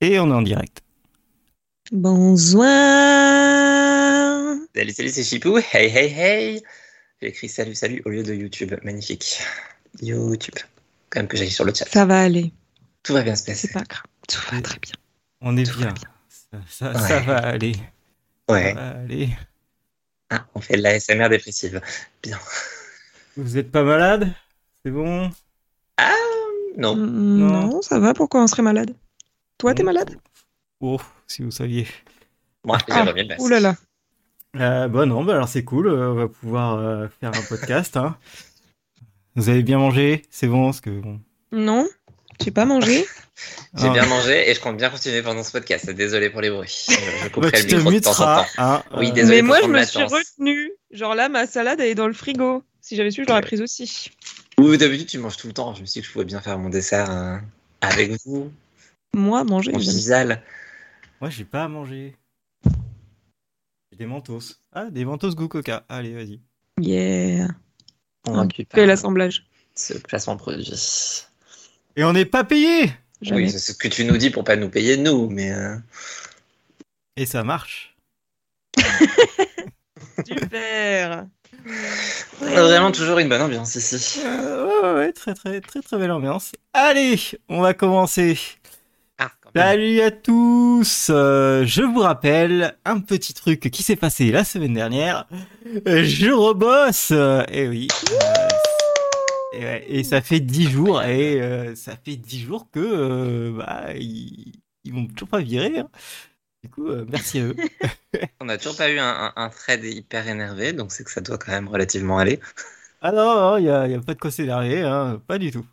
Et on est en direct. Bonsoir. Salut, salut, c'est Chipou. Hey, hey, hey. J'ai écrit salut, salut au lieu de YouTube. Magnifique. YouTube. Quand même que j'aille sur le chat. Ça va aller. Tout va bien se passer. C'est pas grave. Tout va très bien. On est Tout bien. bien. Ça, ça- ça Ouais. va aller. Ouais. Ça va aller. Ah, on fait de la SMR dépressive. Bien. Vous êtes pas malade? C'est bon? Ah, non. Mm, Non. Non, ça va. Pourquoi on serait malade? Toi, t'es malade? Oh, si vous saviez. Moi, Ah, j'aimerais bien le Ouh là là. Euh, bah non, bah alors c'est cool. euh, on va pouvoir euh, faire un podcast. hein. Vous avez bien mangé? C'est bon parce que bon. Non, j'ai pas mangé. J'ai Ah. bien mangé et je compte bien continuer pendant ce podcast. Désolé pour les bruits. Je, je Bah, couperai tu le te micro de temps en temps. hein, Oui, euh, désolé. Mais pour moi, je me suis retenue. Genre là, ma salade, elle est dans le frigo. Si j'avais su, je l'aurais prise aussi. Ou d'habitude, tu manges tout le temps. Je me suis dit que je pouvais bien faire mon dessert euh, avec vous, Moi, manger. convivial. Moi, j'ai pas à manger. J'ai des mentos. Ah, des mentos goût coca. Allez, vas-y. Yeah. Fais par l'assemblage. ce placement de produit. Et on n'est pas payé Jamais. Oui, c'est ce que tu nous dis pour pas nous payer, nous, mais. euh, Et ça marche. Super. Vraiment toujours une bonne ambiance ici. Euh, ouais, ouais, ouais, très très très très belle ambiance. Allez, on va commencer. Salut à tous. Euh, je vous rappelle un petit truc qui s'est passé la semaine dernière. Je rebosse. Euh, et oui. Et, ouais, et ça fait dix jours et euh, ça fait dix jours que euh, bah ils, ils vont toujours pas virer. hein. Du coup, euh, merci à eux. On n'a toujours pas eu un, un, un thread hyper énervé, donc c'est que ça doit quand même relativement aller. Ah non, il n'y a, y a pas de quoi s'énerver, hein, pas du tout.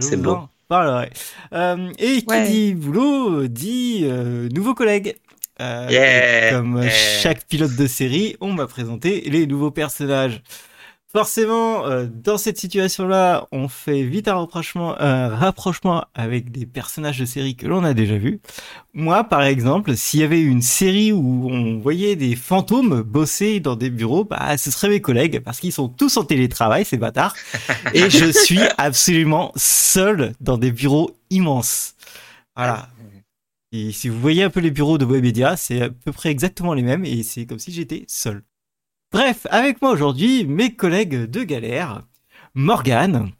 C'est vous Euh, et qui Ouais. dit boulot dit euh, nouveaux collègues. Euh, Yeah. comme Yeah. chaque pilote de série, on m'a présenté les nouveaux personnages. Forcément, euh, dans cette situation-là, on fait vite un rapprochement, un rapprochement avec des personnages de série que l'on a déjà vus. Moi, par exemple, s'il y avait une série où on voyait des fantômes bosser dans des bureaux, bah, ce seraient mes collègues, parce qu'ils sont tous en télétravail, ces bâtards. Et je suis absolument seul dans des bureaux immenses. Voilà. Et si vous voyez un peu les bureaux de Webedia, c'est à peu près exactement les mêmes, et c'est comme si j'étais seul. Bref, avec moi aujourd'hui, mes collègues de galère, Morgane.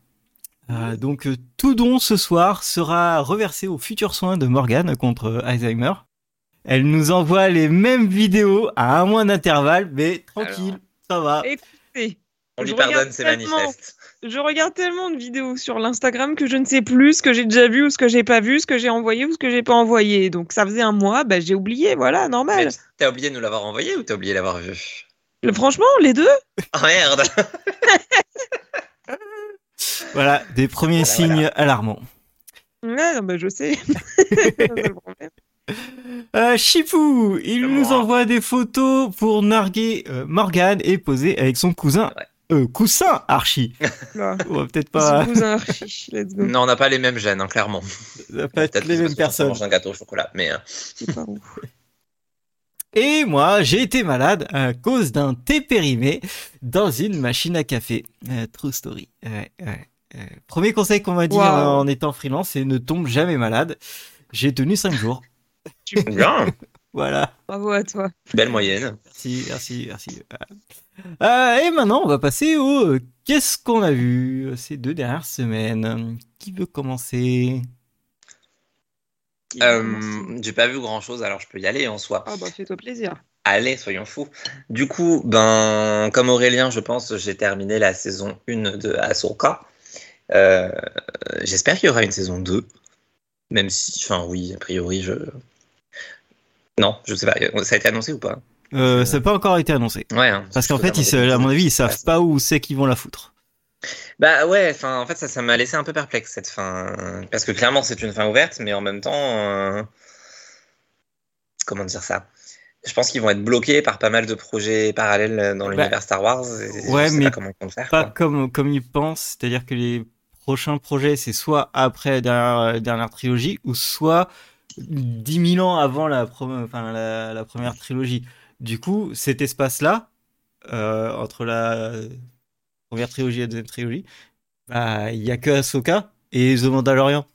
Euh, donc, euh, tout don ce soir sera reversé aux futurs soins de Morgane contre Alzheimer. Elle nous envoie les mêmes vidéos à un mois d'intervalle, mais tranquille, ça va. Écoutez, On lui Je pardonne, regarde c'est tellement. manifeste. je regarde tellement de vidéos sur l'Instagram que je ne sais plus ce que j'ai déjà vu ou ce que j'ai pas vu, ce que j'ai envoyé ou ce que j'ai pas envoyé. Donc ça faisait un mois, bah, j'ai oublié, voilà, normal. t'as oublié de nous l'avoir envoyé ou t'as oublié de l'avoir vu? Franchement, les deux Oh merde Voilà, des premiers Voilà, signes alarmants. Ouais, non, bah, je sais. Euh, Chipou, il nous moi. envoie des photos pour narguer euh, Morgane et poser avec son cousin, Ouais. euh, coussin Archie. Là. On va peut-être Son pas, cousin Archie, let's go. Non, on n'a pas les mêmes gènes, hein, clairement. ça va pas les mêmes personnes. mange un gâteau au chocolat, mais euh, C'est pas ouf. Et moi, j'ai été malade à cause d'un thé périmé dans une machine à café. Euh, true story. Ouais, ouais, ouais. Premier conseil qu'on m'a dit Wow. en étant freelance, c'est ne tombe jamais malade. J'ai tenu 5 jours. bien, Voilà. Bravo à toi. belle moyenne. Merci, merci, merci. Euh, et maintenant, on va passer au euh, qu'est-ce qu'on a vu euh, ces deux dernières semaines? Qui veut commencer? Euh, J'ai pas vu grand chose, alors je peux y aller en soi. Ah bah fais-toi plaisir. Allez, soyons fous. Du coup, ben, comme Aurélien, je pense, j'ai terminé la saison 1 de Ahsoka. Euh, J'espère qu'il y aura une saison 2. Même si, enfin, oui, a priori, je. Non, je sais pas. Ça a été annoncé ou pas? Euh, Ça n'a pas encore été annoncé. Ouais. hein, Parce qu'en fait, ils, à mon avis, ils savent c'est- pas où c'est qu'ils vont la foutre. Bah ouais, enfin, en fait, ça, ça m'a laissé un peu perplexe cette fin. Parce que clairement, c'est une fin ouverte, mais en même temps. euh, Comment dire ça? Je pense qu'ils vont être bloqués par pas mal de projets parallèles dans l'univers Star Wars. et ouais, je sais mais pas comment ils vont faire. Pas quoi. comme, comme ils pensent, c'est-à-dire que les prochains projets, c'est soit après la dernière, dernière trilogie, ou soit 10 000 ans avant la, enfin, la, la première trilogie. Du coup, cet espace-là, euh, entre la première trilogie et la deuxième trilogie, bah, il y a que Ahsoka et The Mandalorian.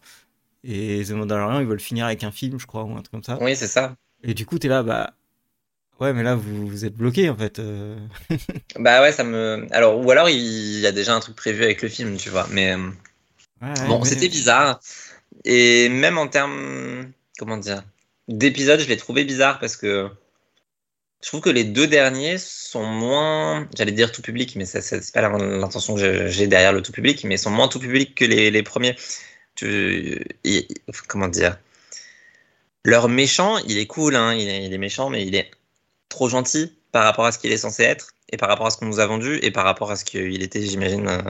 Et The Mandalorian, ils veulent finir avec un film, je crois, ou un truc comme ça. Oui, c'est ça. Et du coup, t'es là, bah. Ouais, mais là, vous, vous êtes bloqué, en fait. euh. Bah ouais, ça me. Alors, ou alors il y a déjà un truc prévu avec le film, tu vois. Mais euh, ouais, bon, mais- c'était bizarre. Et même en termes, comment dire, d'épisodes, je l'ai trouvé bizarre parce que je trouve que les deux derniers sont moins, j'allais dire tout public, mais ça, c'est pas l'intention que j'ai- derrière le tout public, mais sont moins tout public que les, les premiers. Tu- comment dire? Leur méchant, il est cool, hein, il, est, il est méchant, mais il est trop gentil par rapport à ce qu'il est censé être, et par rapport à ce qu'on nous a vendu, et par rapport à ce qu'il était, j'imagine. euh,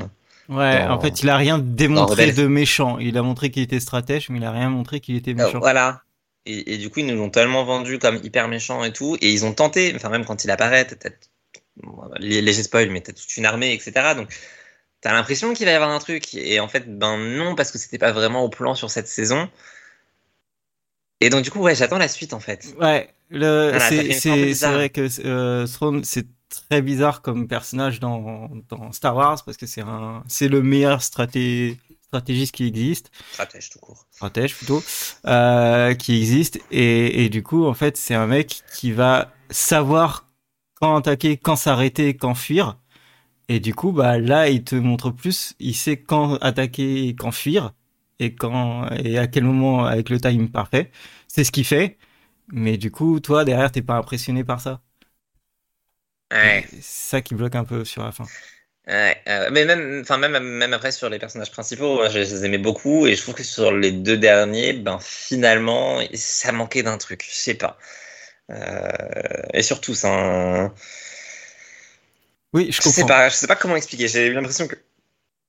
Ouais, dans- en fait, il a rien démontré de méchant. Il a montré qu'il était stratège, mais il a rien montré qu'il était Euh, méchant. voilà. Et, et du coup, ils nous l'ont tellement vendu comme hyper méchant et tout. Et ils ont tenté, enfin, même quand il apparaît, bon, léger spoil, mais t'as toute une armée, etc. Donc, t'as l'impression qu'il va y avoir un truc. Et en fait, ben non, parce que c'était pas vraiment au plan sur cette saison. Et donc, du coup, ouais, j'attends la suite, en fait. Ouais, le, Voilà, c'est, vrai que euh, c'est très bizarre comme personnage dans, dans Star Wars parce que c'est un, c'est le meilleur straté, stratégiste qui existe, Stratège tout court. stratège plutôt, euh, qui existe et, et du coup, en fait, c'est un mec qui va savoir quand attaquer, quand s'arrêter, quand fuir. Et du coup, bah là, il te montre plus, il sait quand attaquer, et quand fuir, et quand et à quel moment avec le time parfait. C'est ce qu'il fait. Mais du coup, toi derrière, t'es pas impressionné par ça. Ouais. C'est ça qui bloque un peu sur la fin. Ouais, euh, mais même, enfin même, même après sur les personnages principaux, moi, je les aimais beaucoup et je trouve que sur les deux derniers, ben finalement, ça manquait d'un truc, je sais pas. Euh, et surtout, ça, un- Oui, je je sais comprends. pas, je sais pas comment expliquer. J'ai eu l'impression que,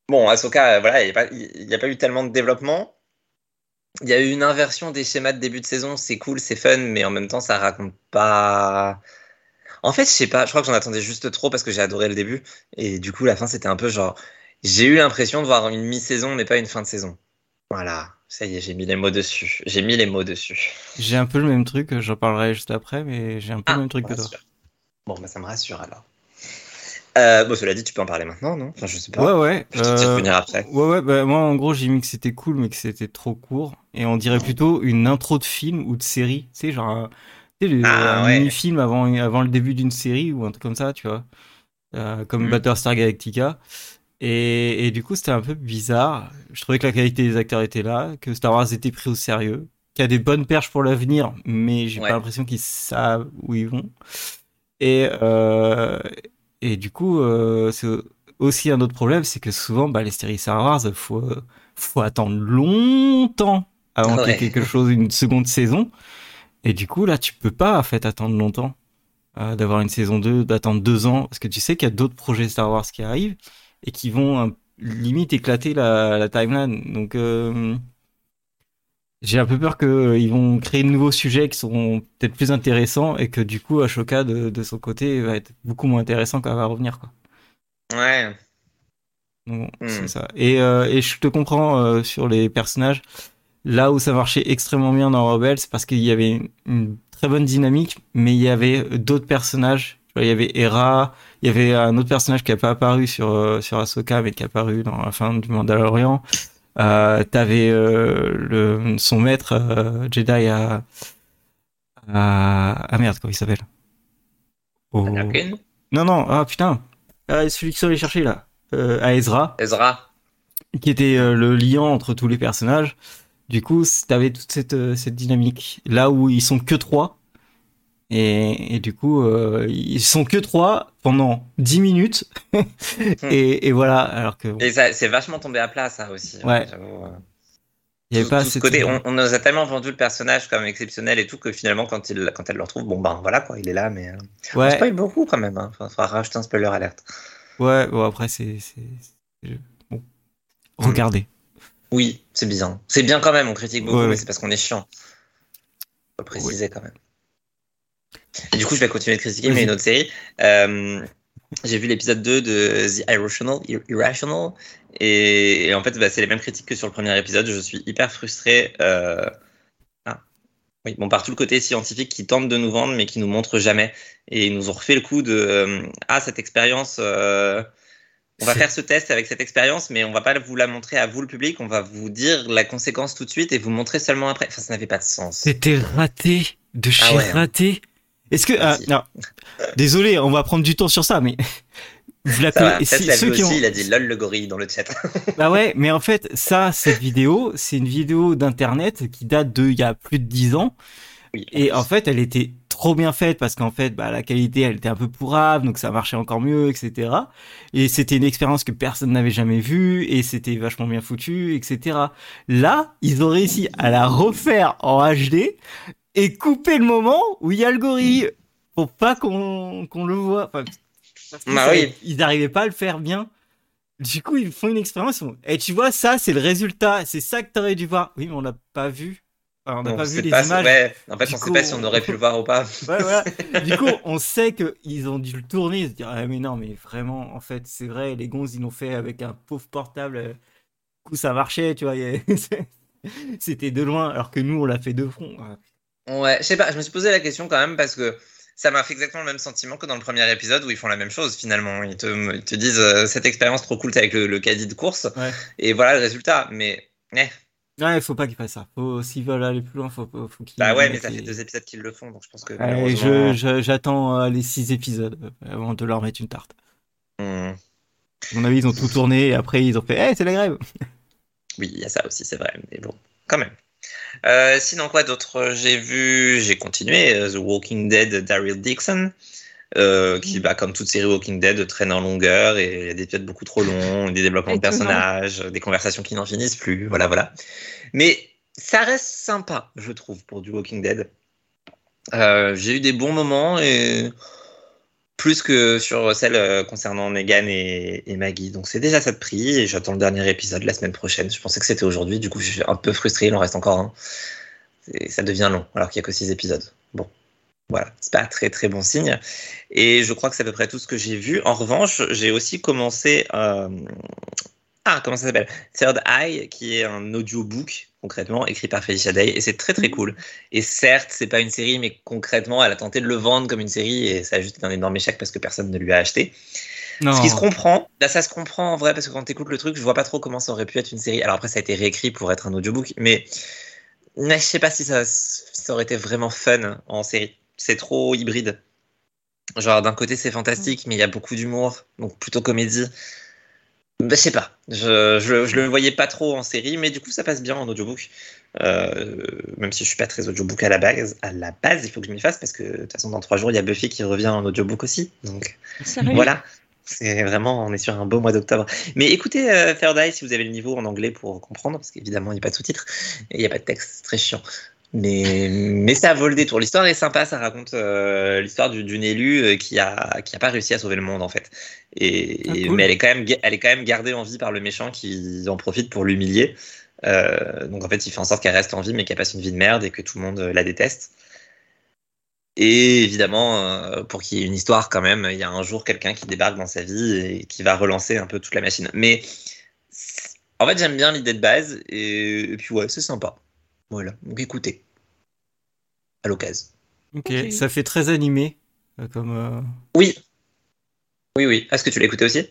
bon, Ahsoka, euh, voilà, il n'y a a pas eu tellement de développement. Il y a eu une inversion des schémas de début de saison, c'est cool, c'est fun, mais en même temps, ça raconte pas. En fait, je sais pas, je crois que j'en attendais juste trop parce que j'ai adoré le début. Et du coup, la fin, c'était un peu genre. J'ai eu l'impression de voir une mi-saison, mais pas une fin de saison. Voilà, ça y est, j'ai mis les mots dessus. J'ai mis les mots dessus. J'ai un peu le même truc, j'en parlerai juste après, mais j'ai un peu Ah, le même truc que toi. Bon, bah ça me rassure alors. Euh, bon, cela dit, tu peux en parler maintenant, non? Enfin, je sais pas. Ouais, ouais. Je te euh, revenir après. Ouais, ouais, bah, moi, en gros, j'ai mis que c'était cool, mais que c'était trop court. Et on dirait plutôt une intro de film ou de série. Tu sais, genre, tu sais, le- Ah, un ouais. mini-film avant, avant le début d'une série ou un truc comme ça, tu vois. Euh, comme Mm. Battlestar Galactica. Et, et du coup, c'était un peu bizarre. Je trouvais que la qualité des acteurs était là, que Star Wars était pris au sérieux, qu'il y a des bonnes perches pour l'avenir, mais j'ai Ouais. pas l'impression qu'ils savent où ils vont. Et, euh, et du coup, euh, c'est aussi un autre problème, c'est que souvent, bah, les séries Star Wars, faut, faut attendre longtemps avant qu'il y ait Ouais. quelque chose, une seconde saison. Et du coup, là, tu peux pas, en fait, attendre longtemps, euh, d'avoir une saison 2, d'attendre deux ans, parce que tu sais qu'il y a d'autres projets Star Wars qui arrivent et qui vont euh, limite éclater la, la timeline. Donc, euh, j'ai un peu peur qu'ils vont créer de nouveaux sujets qui seront peut-être plus intéressants et que du coup, Ashoka, de, de son côté, va être beaucoup moins intéressant quand elle va revenir, quoi. Ouais. Donc, bon, Hmm. c'est ça. Et, et je te comprends sur les personnages. Là où ça marchait extrêmement bien dans Rebels, c'est parce qu'il y avait une, très bonne dynamique, mais il y avait d'autres personnages. Il y avait Hera, il y avait un autre personnage qui n'a pas apparu sur euh, sur Ahsoka, mais qui est apparu dans la fin du Mandalorian. Euh, T'avais euh, le son maître euh, Jedi à, à ah merde comment il s'appelle? Anakin? Non non ah putain ah, celui qui sont allés chercher là à Ezra Ezra qui était le lien entre tous les personnages. Du coup, t'avais toute cette, euh, cette dynamique. Là où ils sont que trois. Et, et du coup, euh, ils sont que trois pendant 10 minutes. et, et voilà, alors que bon, Et ça, c'est vachement tombé à plat, ça aussi. hein, Ouais. j'avoue, euh. il y avait Tout- pas tout ce côté, on, on nous a tellement vendu le personnage comme exceptionnel et tout que finalement, quand, il, quand elle le retrouve, bon ben voilà quoi, il est là, mais euh, on Ouais, spoil beaucoup quand même. Hein. Enfin, faudra rajouter un spoiler alerte. ouais, bon, après, c'est. c'est- c'est- Bon. Regardez. Oui, c'est bien. C'est bien quand même, on critique beaucoup, Ouais, mais c'est parce qu'on est chiant. Faut préciser quand même. Et du coup, je vais continuer de critiquer, mais une autre série. Euh, j'ai vu l'épisode 2 de The Irrational, Ir- Irrational et, et en fait, bah, c'est les mêmes critiques que sur le premier épisode. Je suis hyper frustré. euh, Ah. Oui, bon, par tout le côté scientifique qui tente de nous vendre, mais qui nous montre jamais. Et ils nous ont refait le coup de euh, Ah, cette expérience. On va faire ce test avec cette expérience, mais on va pas vous la montrer à vous, le public. On va vous dire la conséquence tout de suite et vous montrer seulement après. Enfin, ça n'avait pas de sens. C'était raté de chez Ah ouais. raté. Est-ce que ah, Si. non, désolé, on va prendre du temps sur ça, mais vous la Ça va. connaissez- Peut-être l'a ceux vu qui aussi, ont- il a dit lol le gorille dans le chat. Bah ouais, mais en fait, ça, cette vidéo, c'est une vidéo d'internet qui date de il y a plus de 10 ans. Oui, Et en fait, elle était trop bien faite parce qu'en fait, bah, la qualité, elle était un peu pourrave, donc ça marchait encore mieux, etc. Et c'était une expérience que personne n'avait jamais vue et c'était vachement bien foutu, etc. Là, ils ont réussi à la refaire en HD et couper le moment où il y a le gorille pour pas qu'on le voit. Enfin, parce que Bah ça, oui. Ils n'arrivaient pas à le faire bien. Du coup, ils font une expérience. Et tu vois, ça, c'est le résultat. C'est ça que t'aurais dû voir. Oui, mais on l'a pas vu. On n'a pas sait vu les pas- images. ouais, en fait, Du on sait coup, pas si on aurait pu le voir ou pas. Ouais, voilà. du coup, on sait qu'ils ont dû le tourner et se dire Ah, mais non, mais vraiment, en fait, c'est vrai, les gonzes, ils l'ont fait avec un pauvre portable. euh, Du coup, ça marchait, tu vois. C'était de loin, alors que nous, on l'a fait de front. Ouais. Ouais, je sais pas, je me suis posé la question quand même parce que ça m'a fait exactement le même sentiment que dans le premier épisode où ils font la même chose finalement. Ils te, ils te disent euh, cette expérience trop cool, t'es avec le, le caddie de course Ouais. et voilà le résultat. Mais eh, Ouais, faut pas qu'ils fassent ça. S'ils veulent aller plus loin, faut, faut qu'ils. bah ouais, mais ça fait deux épisodes qu'ils le font donc je pense que. Malheureusement- je, je- j'attends euh, les six épisodes euh, avant de leur mettre une tarte. À mon avis, ils ont tout tourné et après, ils ont fait Eh, c'est la grève Oui, il y a ça aussi, c'est vrai, mais bon, quand même. Euh, sinon, quoi d'autre? J'ai vu, j'ai continué euh, The Walking Dead Daryl Dixon, euh, qui, bah, comme toute série Walking Dead, traîne en longueur et il y a des épisodes beaucoup trop longs, des développements de personnages, des conversations qui n'en finissent plus, voilà, voilà. Mais ça reste sympa, je trouve, pour du Walking Dead. Euh, j'ai eu des bons moments et plus que sur celle euh, concernant Megan et, et Maggie. Donc c'est déjà ça de prix et j'attends le dernier épisode la semaine prochaine. Je pensais que c'était aujourd'hui, du coup je suis un peu frustré, il en reste encore un. Et ça devient long alors qu'il n'y a que six épisodes. Bon, voilà, c'est pas très très bon signe. Et je crois que c'est à peu près tout ce que j'ai vu. En revanche, j'ai aussi commencé. euh, Ah, comment ça s'appelle? Third Eye, qui est un audiobook, concrètement, écrit par Felicia Day, et c'est très très cool. Et certes, c'est pas une série, mais concrètement, elle a tenté de le vendre comme une série, et ça a juste été un énorme échec parce que personne ne lui a acheté. Non. Ce qui se comprend, là ça se comprend en vrai, parce que quand tu écoutes le truc, je vois pas trop comment ça aurait pu être une série. Alors après, ça a été réécrit pour être un audiobook, mais mais je sais pas si ça, ça aurait été vraiment fun en série. C'est trop hybride. Genre, d'un côté, c'est fantastique, mais il y a beaucoup d'humour, donc plutôt comédie. Bah, je sais pas, je, je, je le voyais pas trop en série, mais du coup, ça passe bien en audiobook. Euh, même si je suis pas très audiobook à la base, à la base, il faut que je m'y fasse parce que de toute façon, dans trois jours, il y a Buffy qui revient en audiobook aussi. Donc, Sérieux voilà. C'est vraiment, on est sur un beau mois d'octobre. Mais écoutez euh, Third Eye si vous avez le niveau en anglais pour comprendre, parce qu'évidemment, il n'y a pas de sous-titres et il n'y a pas de texte, c'est très chiant. Mais, mais ça vaut le détour. L'histoire est sympa, ça raconte euh, l'histoire du- d'une élue euh, qui a, qui a pas réussi à sauver le monde en fait. Et, Ah, et- cool. Mais elle est, quand même, elle est quand même gardée en vie par le méchant qui en profite pour l'humilier. Euh, donc en fait, il fait en sorte qu'elle reste en vie, mais qu'elle passe une vie de merde et que tout le monde la déteste. Et évidemment, pour qu'il y ait une histoire quand même, il y a un jour quelqu'un qui débarque dans sa vie et qui va relancer un peu toute la machine. Mais en fait, j'aime bien l'idée de base et, et puis ouais, c'est sympa. Voilà, donc écoutez, à l'occasion. Ok, Ok. ça fait très animé. euh, Comme, euh, Oui, oui, oui. Est-ce que tu l'as écouté aussi?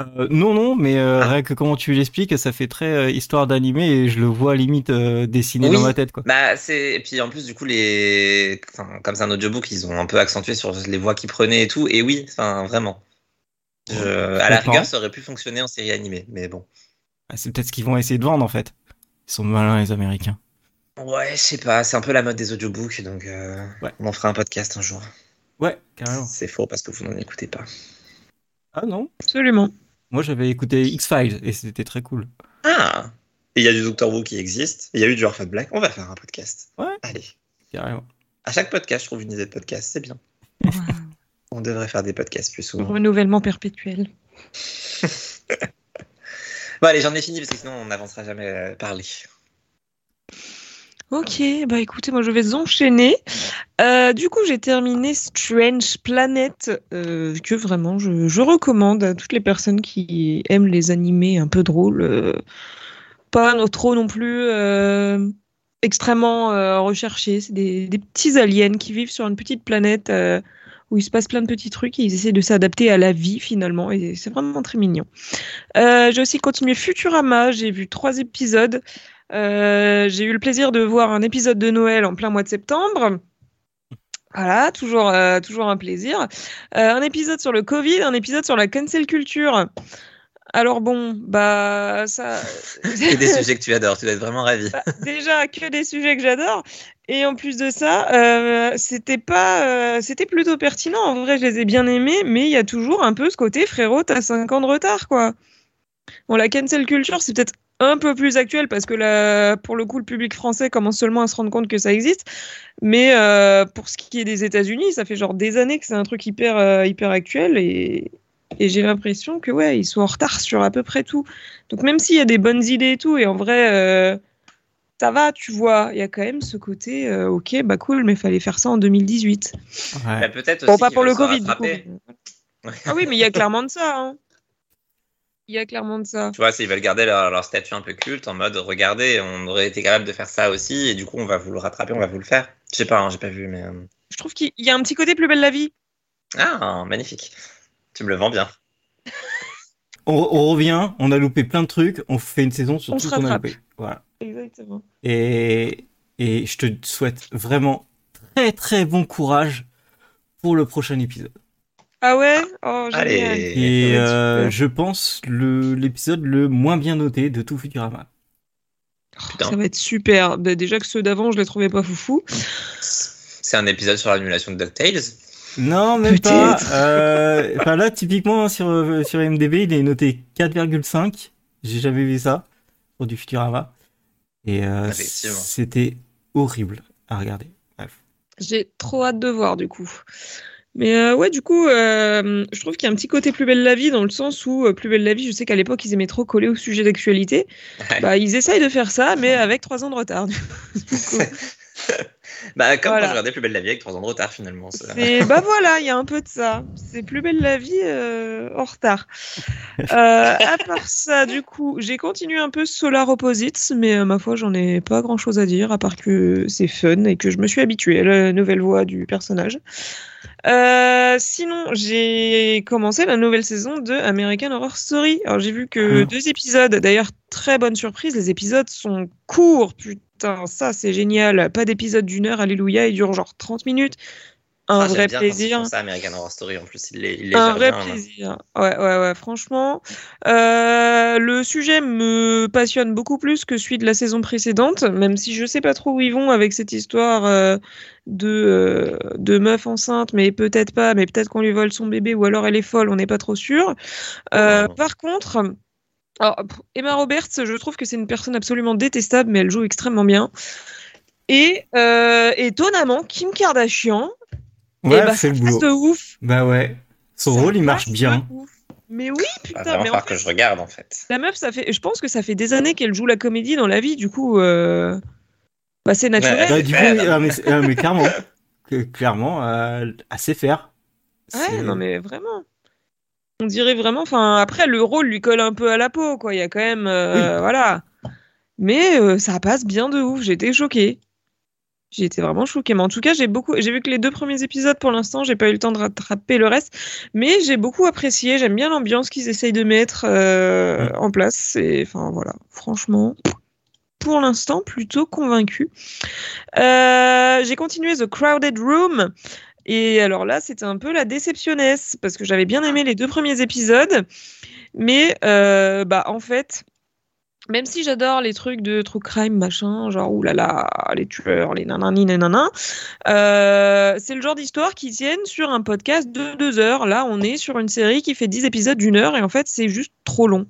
Euh, non, non, mais euh, Ah. rien que comment tu l'expliques, ça fait très euh, histoire d'animé et je le vois limite euh, dessiné Oui. dans ma tête. Quoi. Bah, c'est et puis en plus du coup les, enfin, comme c'est un audiobook, ils ont un peu accentué sur les voix qu'ils prenaient et tout. Et oui, enfin vraiment. Je- à la rigueur, ça aurait pu fonctionner en série animée, mais bon. Ah, C'est peut-être ce qu'ils vont essayer de vendre en fait. Ils sont malins les Américains. Ouais, je sais pas, c'est un peu la mode des audiobooks, donc euh, Ouais. on en fera un podcast un jour. Ouais, carrément. C'est faux parce que vous n'en écoutez pas. Ah non Absolument. Moi j'avais écouté X-Files et c'était très cool. Ah Et il y a du Doctor Who qui existe, il y a eu du Orphan Black, on va faire un podcast. Ouais. Allez. Carrément. À chaque podcast, je trouve une idée de podcast, c'est bien. On devrait faire des podcasts plus souvent. Renouvellement perpétuel. Bon, allez, j'en ai fini parce que sinon on n'avancera jamais à parler. Ok, bah écoutez, moi je vais enchaîner. Euh, du coup, j'ai terminé Strange Planet, euh, que vraiment je, recommande à toutes les personnes qui aiment les animés un peu drôles. euh, pas trop non plus euh, extrêmement recherchés. C'est des, des petits aliens qui vivent sur une petite planète où il se passe plein de petits trucs et ils essaient de s'adapter à la vie finalement et c'est vraiment très mignon. J'ai aussi continué Futurama, j'ai vu trois épisodes. Euh, j'ai eu le plaisir de voir un épisode de Noël en plein mois de septembre. Voilà, toujours, euh, toujours un plaisir. un épisode sur le Covid, un épisode sur la cancel culture. Alors bon, bah ça. C'est des sujets que tu adores, tu dois être vraiment ravi. Bah, déjà que des sujets que j'adore, et en plus de ça, euh, c'était pas, euh, c'était plutôt pertinent. En vrai, je les ai bien aimés, mais il y a toujours un peu ce côté frérot, t'as 5 ans de retard, quoi. Bon, la cancel culture, c'est peut-être un peu plus actuel parce que là, pour le coup, le public français commence seulement à se rendre compte que ça existe. Mais euh, pour ce qui est des États-Unis, ça fait genre des années que c'est un truc hyper, hyper actuel et, et j'ai l'impression que ouais, ils sont en retard sur à peu près tout. Donc même s'il y a des bonnes idées et tout, et en vrai, euh, ça va, tu vois, il y a quand même ce côté, euh, ok, bah cool, mais il fallait faire ça en 2018. Ouais. Bah, peut-être bon, pas pour le Covid. Du coup. Ah oui, mais il y a clairement de ça. Hein. Il y a clairement de ça. Tu vois, s'ils veulent garder leur, statut un peu culte, en mode, regardez, on aurait été capable de faire ça aussi, et du coup, on va vous le rattraper, on va vous le faire. Je sais pas, hein, j'ai pas vu, mais. Euh. Je trouve qu'il y a un petit côté plus belle la vie. Ah, magnifique. Tu me le vends bien. on, revient, on a loupé plein de trucs, on fait une saison sur tout ce qu'on a loupé. Voilà. Exactement. Et, et je te souhaite vraiment très très bon courage pour le prochain épisode. Ah ouais? Oh, Allez. Et euh, je pense l'épisode le, moins bien noté de tout Futurama. Oh, ça va être super. Bah, déjà que ceux d'avant, je les trouvais pas foufou. C'est un épisode sur l'annulation de DuckTales? Non, même pas. Euh, enfin là, typiquement sur euh, sur MDB, il est noté 4,5. J'ai jamais vu ça pour du Futurama. Et euh, c'était horrible à regarder. Bref. J'ai trop hâte de voir du coup. Mais ouais, du coup, je trouve qu'il y a un petit côté plus belle la vie dans le sens où plus belle la vie, je sais qu'à l'époque ils aimaient trop coller au sujet d'actualité. Bah, ils essayent de faire ça, mais avec trois ans de retard. Bah, comme quand je regardais Plus belle la vie avec 3 ans de retard finalement. bah voilà, il y a un peu de ça. C'est Plus belle la vie euh, en retard. Euh, à part ça, du coup, j'ai continué un peu Solar Opposites, mais euh, ma foi, j'en ai pas grand chose à dire, à part que c'est fun et que je me suis habituée à la nouvelle voix du personnage. Sinon, j'ai commencé la nouvelle saison de American Horror Story. Alors, j'ai vu que ah. deux épisodes. D'ailleurs, très bonne surprise. Les épisodes sont courts, putain ça c'est génial. Pas d'épisode d'une heure, alléluia, il dure genre 30 minutes. Un vrai plaisir. Ça, American Horror Story en plus, il Un vrai plaisir. Ouais, ouais, ouais, franchement. Euh, le sujet me passionne beaucoup plus que celui de la saison précédente, même si je sais pas trop où ils vont avec cette histoire euh, de, euh, de meuf enceinte, mais peut-être pas, mais peut-être qu'on lui vole son bébé ou alors elle est folle, on n'est pas trop sûr. par contre, alors, Emma Roberts, je trouve que c'est une personne absolument détestable, mais elle joue extrêmement bien. Et étonnamment, Kim Kardashian, ouais, bah, passe de ouf. Bah ouais, son rôle il marche bien. Mais oui, putain. Ah, mais en fait, que je regarde en fait. La meuf, ça fait, je pense que ça fait des années qu'elle joue la comédie dans la vie, du coup, euh... bah, c'est naturel. Bah, du coup, mais, ah, mais, clairement, clairement, euh, assez faire. Ouais, non mais vraiment on dirait vraiment. Enfin, après, le rôle lui colle un peu à la peau, quoi. Il y a quand même. Euh, voilà. Mais euh, ça passe bien de ouf. J'étais choquée. J'ai été vraiment choquée. Mais en tout cas, j'ai beaucoup. J'ai vu que les deux premiers épisodes pour l'instant, j'ai pas eu le temps de rattraper le reste. Mais j'ai beaucoup apprécié. J'aime bien l'ambiance qu'ils essayent de mettre euh, en place. Et enfin, voilà. Franchement. Pour l'instant, plutôt convaincu. j'ai continué The Crowded Room. Et alors là, c'était un peu la déceptionnesse parce que j'avais bien aimé les deux premiers épisodes, mais euh, bah en fait, même si j'adore les trucs de true crime machin, genre oulala, les tueurs, les nanani nanana, euh, c'est le genre d'histoire qui tiennent sur un podcast de deux heures. Là, on est sur une série qui fait dix épisodes d'une heure et en fait, c'est juste trop long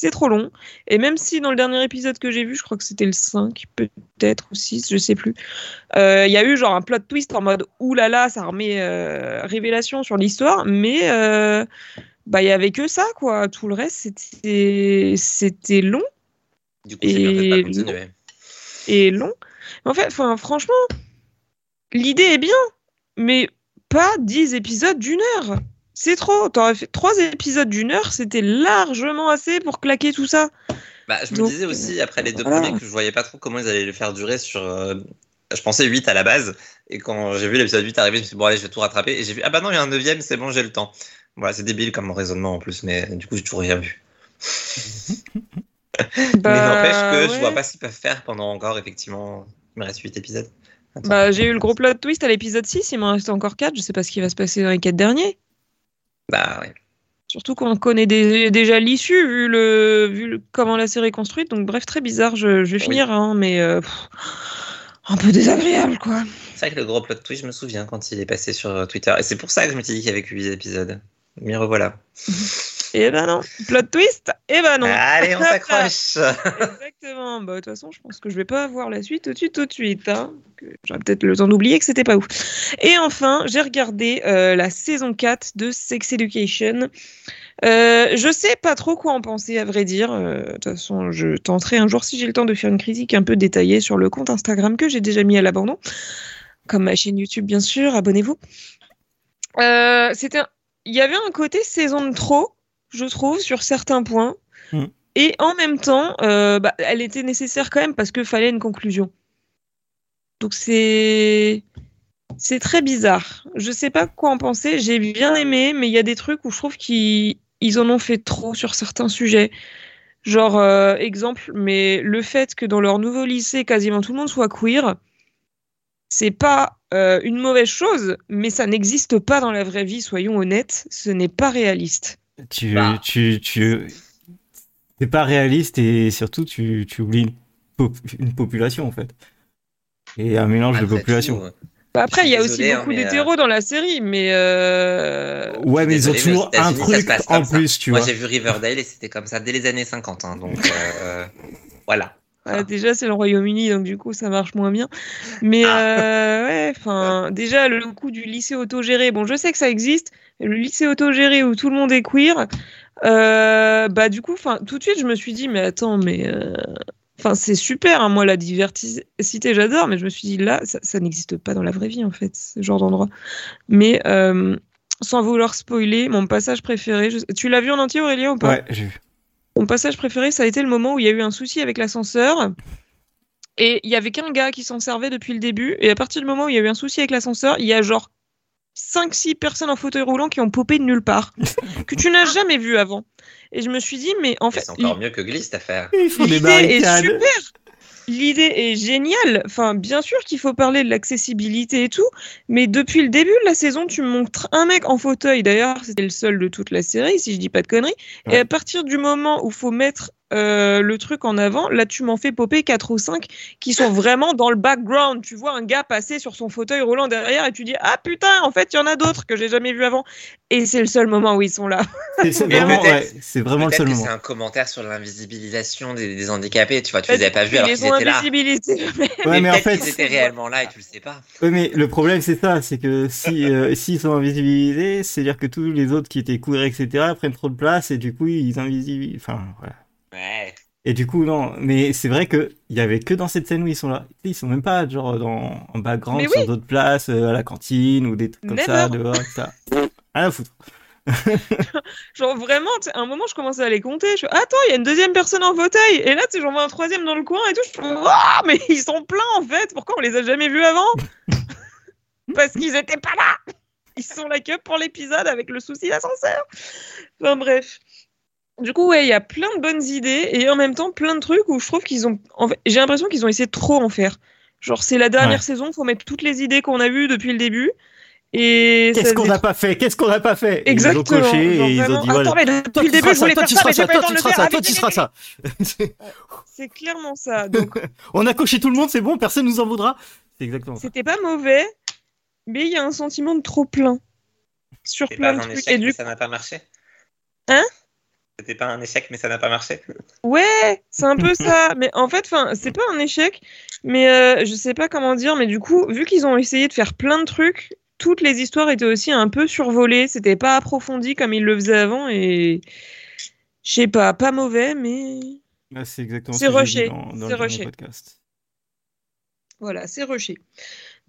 c'est trop long. Et même si dans le dernier épisode que j'ai vu, je crois que c'était le 5, peut-être, ou 6, je sais plus, euh, il y a eu genre un plot twist en mode oulala, ça remet euh, révélation sur l'histoire, mais euh, bah il y avait que ça, quoi. Tout le reste, c'était long. Du coup, et... Long. Et long. En fait, franchement, l'idée est bien, mais pas 10 épisodes d'une heure. C'est trop. T'aurais fait trois épisodes d'une heure, c'était largement assez pour claquer tout ça. Bah, je me disais aussi, après les deux premiers, que je voyais pas trop comment ils allaient le faire durer sur, euh, je pensais 8 à la base. Et quand j'ai vu l'épisode 8 arriver, je me suis dit, bon, allez, je vais tout rattraper. Et j'ai vu, ah bah non, il y a un neuvième, c'est bon, j'ai le temps. Voilà, c'est débile comme raisonnement en plus, mais du coup, j'ai toujours rien vu. Bah, mais n'empêche que je ouais. vois pas ce qu'ils peuvent faire pendant encore, effectivement, il me reste 8 épisodes. Attends. Bah, j'ai eu le gros plot twist à l'épisode 6, il m'en reste encore 4, je sais pas ce qui va se passer dans les 4 derniers. Bah, ouais. Surtout qu'on connaît dé- déjà l'issue, vu, le, vu le- comment la série est construite. Donc, bref, très bizarre. Je, je vais finir, hein, mais euh, pff, un peu désagréable, quoi. C'est vrai que le gros plot twist, je me souviens quand il est passé sur Twitter. Et c'est pour ça que je me suis dit qu'il y avait que 8 épisodes. Mais revoilà. Et ben non, plot twist, et ben non. Allez, on s'accroche Exactement. Bah, de toute façon, je pense que je vais pas voir la suite tout de suite, tout de suite. Hein. J'aurais peut-être le temps d'oublier que c'était pas ouf. Et enfin, j'ai regardé euh, la saison 4 de Sex Education. Euh, je sais pas trop quoi en penser, à vrai dire. Euh, De toute façon, je tenterai un jour, si j'ai le temps, de faire une critique un peu détaillée sur le compte Instagram que j'ai déjà mis à l'abandon. Comme ma chaîne YouTube, bien sûr. Abonnez-vous. Euh, c'était un- Il y avait un côté saison de trop, je trouve, sur certains points. Mm. Et en même temps, euh, bah, elle était nécessaire quand même parce qu'il fallait une conclusion. Donc c'est c'est très bizarre. Je sais pas quoi en penser. J'ai bien aimé, mais il y a des trucs où je trouve qu'ils ils en ont fait trop sur certains sujets. Genre euh, exemple, mais le fait que dans leur nouveau lycée, quasiment tout le monde soit queer, c'est pas euh, une mauvaise chose, mais ça n'existe pas dans la vraie vie. Soyons honnêtes, ce n'est pas réaliste. Tu, Bah. tu, tu, c'est pas réaliste et surtout tu, tu oublies une, pop- une population en fait. Et un mélange de Après population. tout, euh, Bah, après, il y a aussi désolé, hein, beaucoup mais, d'hétéros dans la série, mais euh, Ouais, mais ils ont toujours un truc en ça. plus, tu Moi, vois. j'ai vu Riverdale et c'était comme ça dès les années 50. hein, donc, euh, voilà. Ouais, déjà, c'est le Royaume-Uni, donc du coup, ça marche moins bien. Mais Ah. euh, ouais, enfin, déjà, le coup du lycée autogéré, bon, je sais que ça existe, mais le lycée autogéré où tout le monde est queer, euh, bah, du coup, enfin, tout de suite, je me suis dit, mais attends, mais. euh, Enfin, c'est super, hein, moi, la diversité, j'adore, mais je me suis dit, là, ça, ça n'existe pas dans la vraie vie, en fait, ce genre d'endroit. Mais euh, sans vouloir spoiler, mon passage préféré, je- tu l'as vu en entier, Aurélien, ou pas? Ouais, j'ai vu. Mon passage préféré, ça a été le moment où il y a eu un souci avec l'ascenseur. Et il y avait qu'un gars qui s'en servait depuis le début. Et à partir du moment où il y a eu un souci avec l'ascenseur, il y a genre 5-6 personnes en fauteuil roulant qui ont popé de nulle part. que tu n'as jamais vu avant. Et je me suis dit, mais en fait, C'est encore mieux que Glee cette affaire. Ils font des l'idée est barricades. super. L'idée est géniale. Enfin, bien sûr qu'il faut parler de l'accessibilité et tout, mais depuis le début de la saison, tu montres un mec en fauteuil. D'ailleurs, c'était le seul de toute la série, si je dis pas de conneries. Et à partir du moment où faut mettre euh, le truc en avant, là, tu m'en fais popper 4 ou 5 qui sont vraiment dans le background. Tu vois un gars passer sur son fauteuil roulant derrière et tu dis Ah putain, en fait, il y en a d'autres que j'ai jamais vu avant. Et c'est le seul moment où ils sont là. C'est vraiment, ouais, c'est vraiment le seul que moment. c'est un commentaire sur l'invisibilisation des, des handicapés. Tu vois, tu les avais pas vus Ils alors qu'ils étaient là. Ouais, mais mais en fait, qu'ils étaient réellement là et tu le sais pas. Ouais, mais le problème c'est ça, c'est que si euh, s'ils sont invisibilisés, c'est-à-dire que tous les autres qui étaient queer, etc., prennent trop de place et du coup ils invisibilisent. Enfin, voilà. Ouais. Et du coup, non, mais c'est vrai que il y avait que dans cette scène où ils sont là. Ils sont même pas genre dans en background Mais sur oui. d'autres places, euh, à la cantine ou des trucs comme ça, dehors, etc. À foutre. Genre vraiment, à un moment, je commençais à les compter. Je fais, attends, il y a une deuxième personne en fauteuil. Et là, tu sais, j'en vois un troisième dans le coin et tout. Je fais, Ouah, mais ils sont pleins en fait. Pourquoi on les a jamais vus avant? Parce qu'ils étaient pas là. Ils sont là que pour l'épisode avec le souci d'ascenseur. Enfin bref. Du coup, ouais, il y a plein de bonnes idées et en même temps plein de trucs où je trouve qu'ils ont. En fait, j'ai l'impression qu'ils ont essayé de trop en faire. Genre, c'est la dernière Ouais. saison, faut mettre toutes les idées qu'on a vues depuis le début. Et Qu'est-ce qu'on n'a pas fait? Qu'est-ce qu'on n'a pas fait? Exactement. Ils ont coché genre et ils ont dit voilà. Attends, mais depuis Toi le tu début, seras je ça, voulais toi faire tu ça, mais ça, toi tu seras ça, toi Ah, tu vite, seras ça. C'est clairement ça. Donc, On a coché tout le monde, c'est bon, personne nous en voudra. C'est exactement ça. c'était pas mauvais, mais il y a un sentiment de trop plein sur plein pas de trucs. Et du ça n'a pas marché. Hein? C'était pas un échec, mais ça n'a pas marché. Ouais, c'est un peu ça. Mais en fait, c'est pas un échec, mais euh, je sais pas comment dire. Mais du coup, vu qu'ils ont essayé de faire plein de trucs, toutes les histoires étaient aussi un peu survolées. C'était pas approfondi comme ils le faisaient avant et je sais pas, pas mauvais, mais c'est exactement C'est ce que j'ai dit rushé, dans, le rushé. podcast. Voilà, c'est rushé.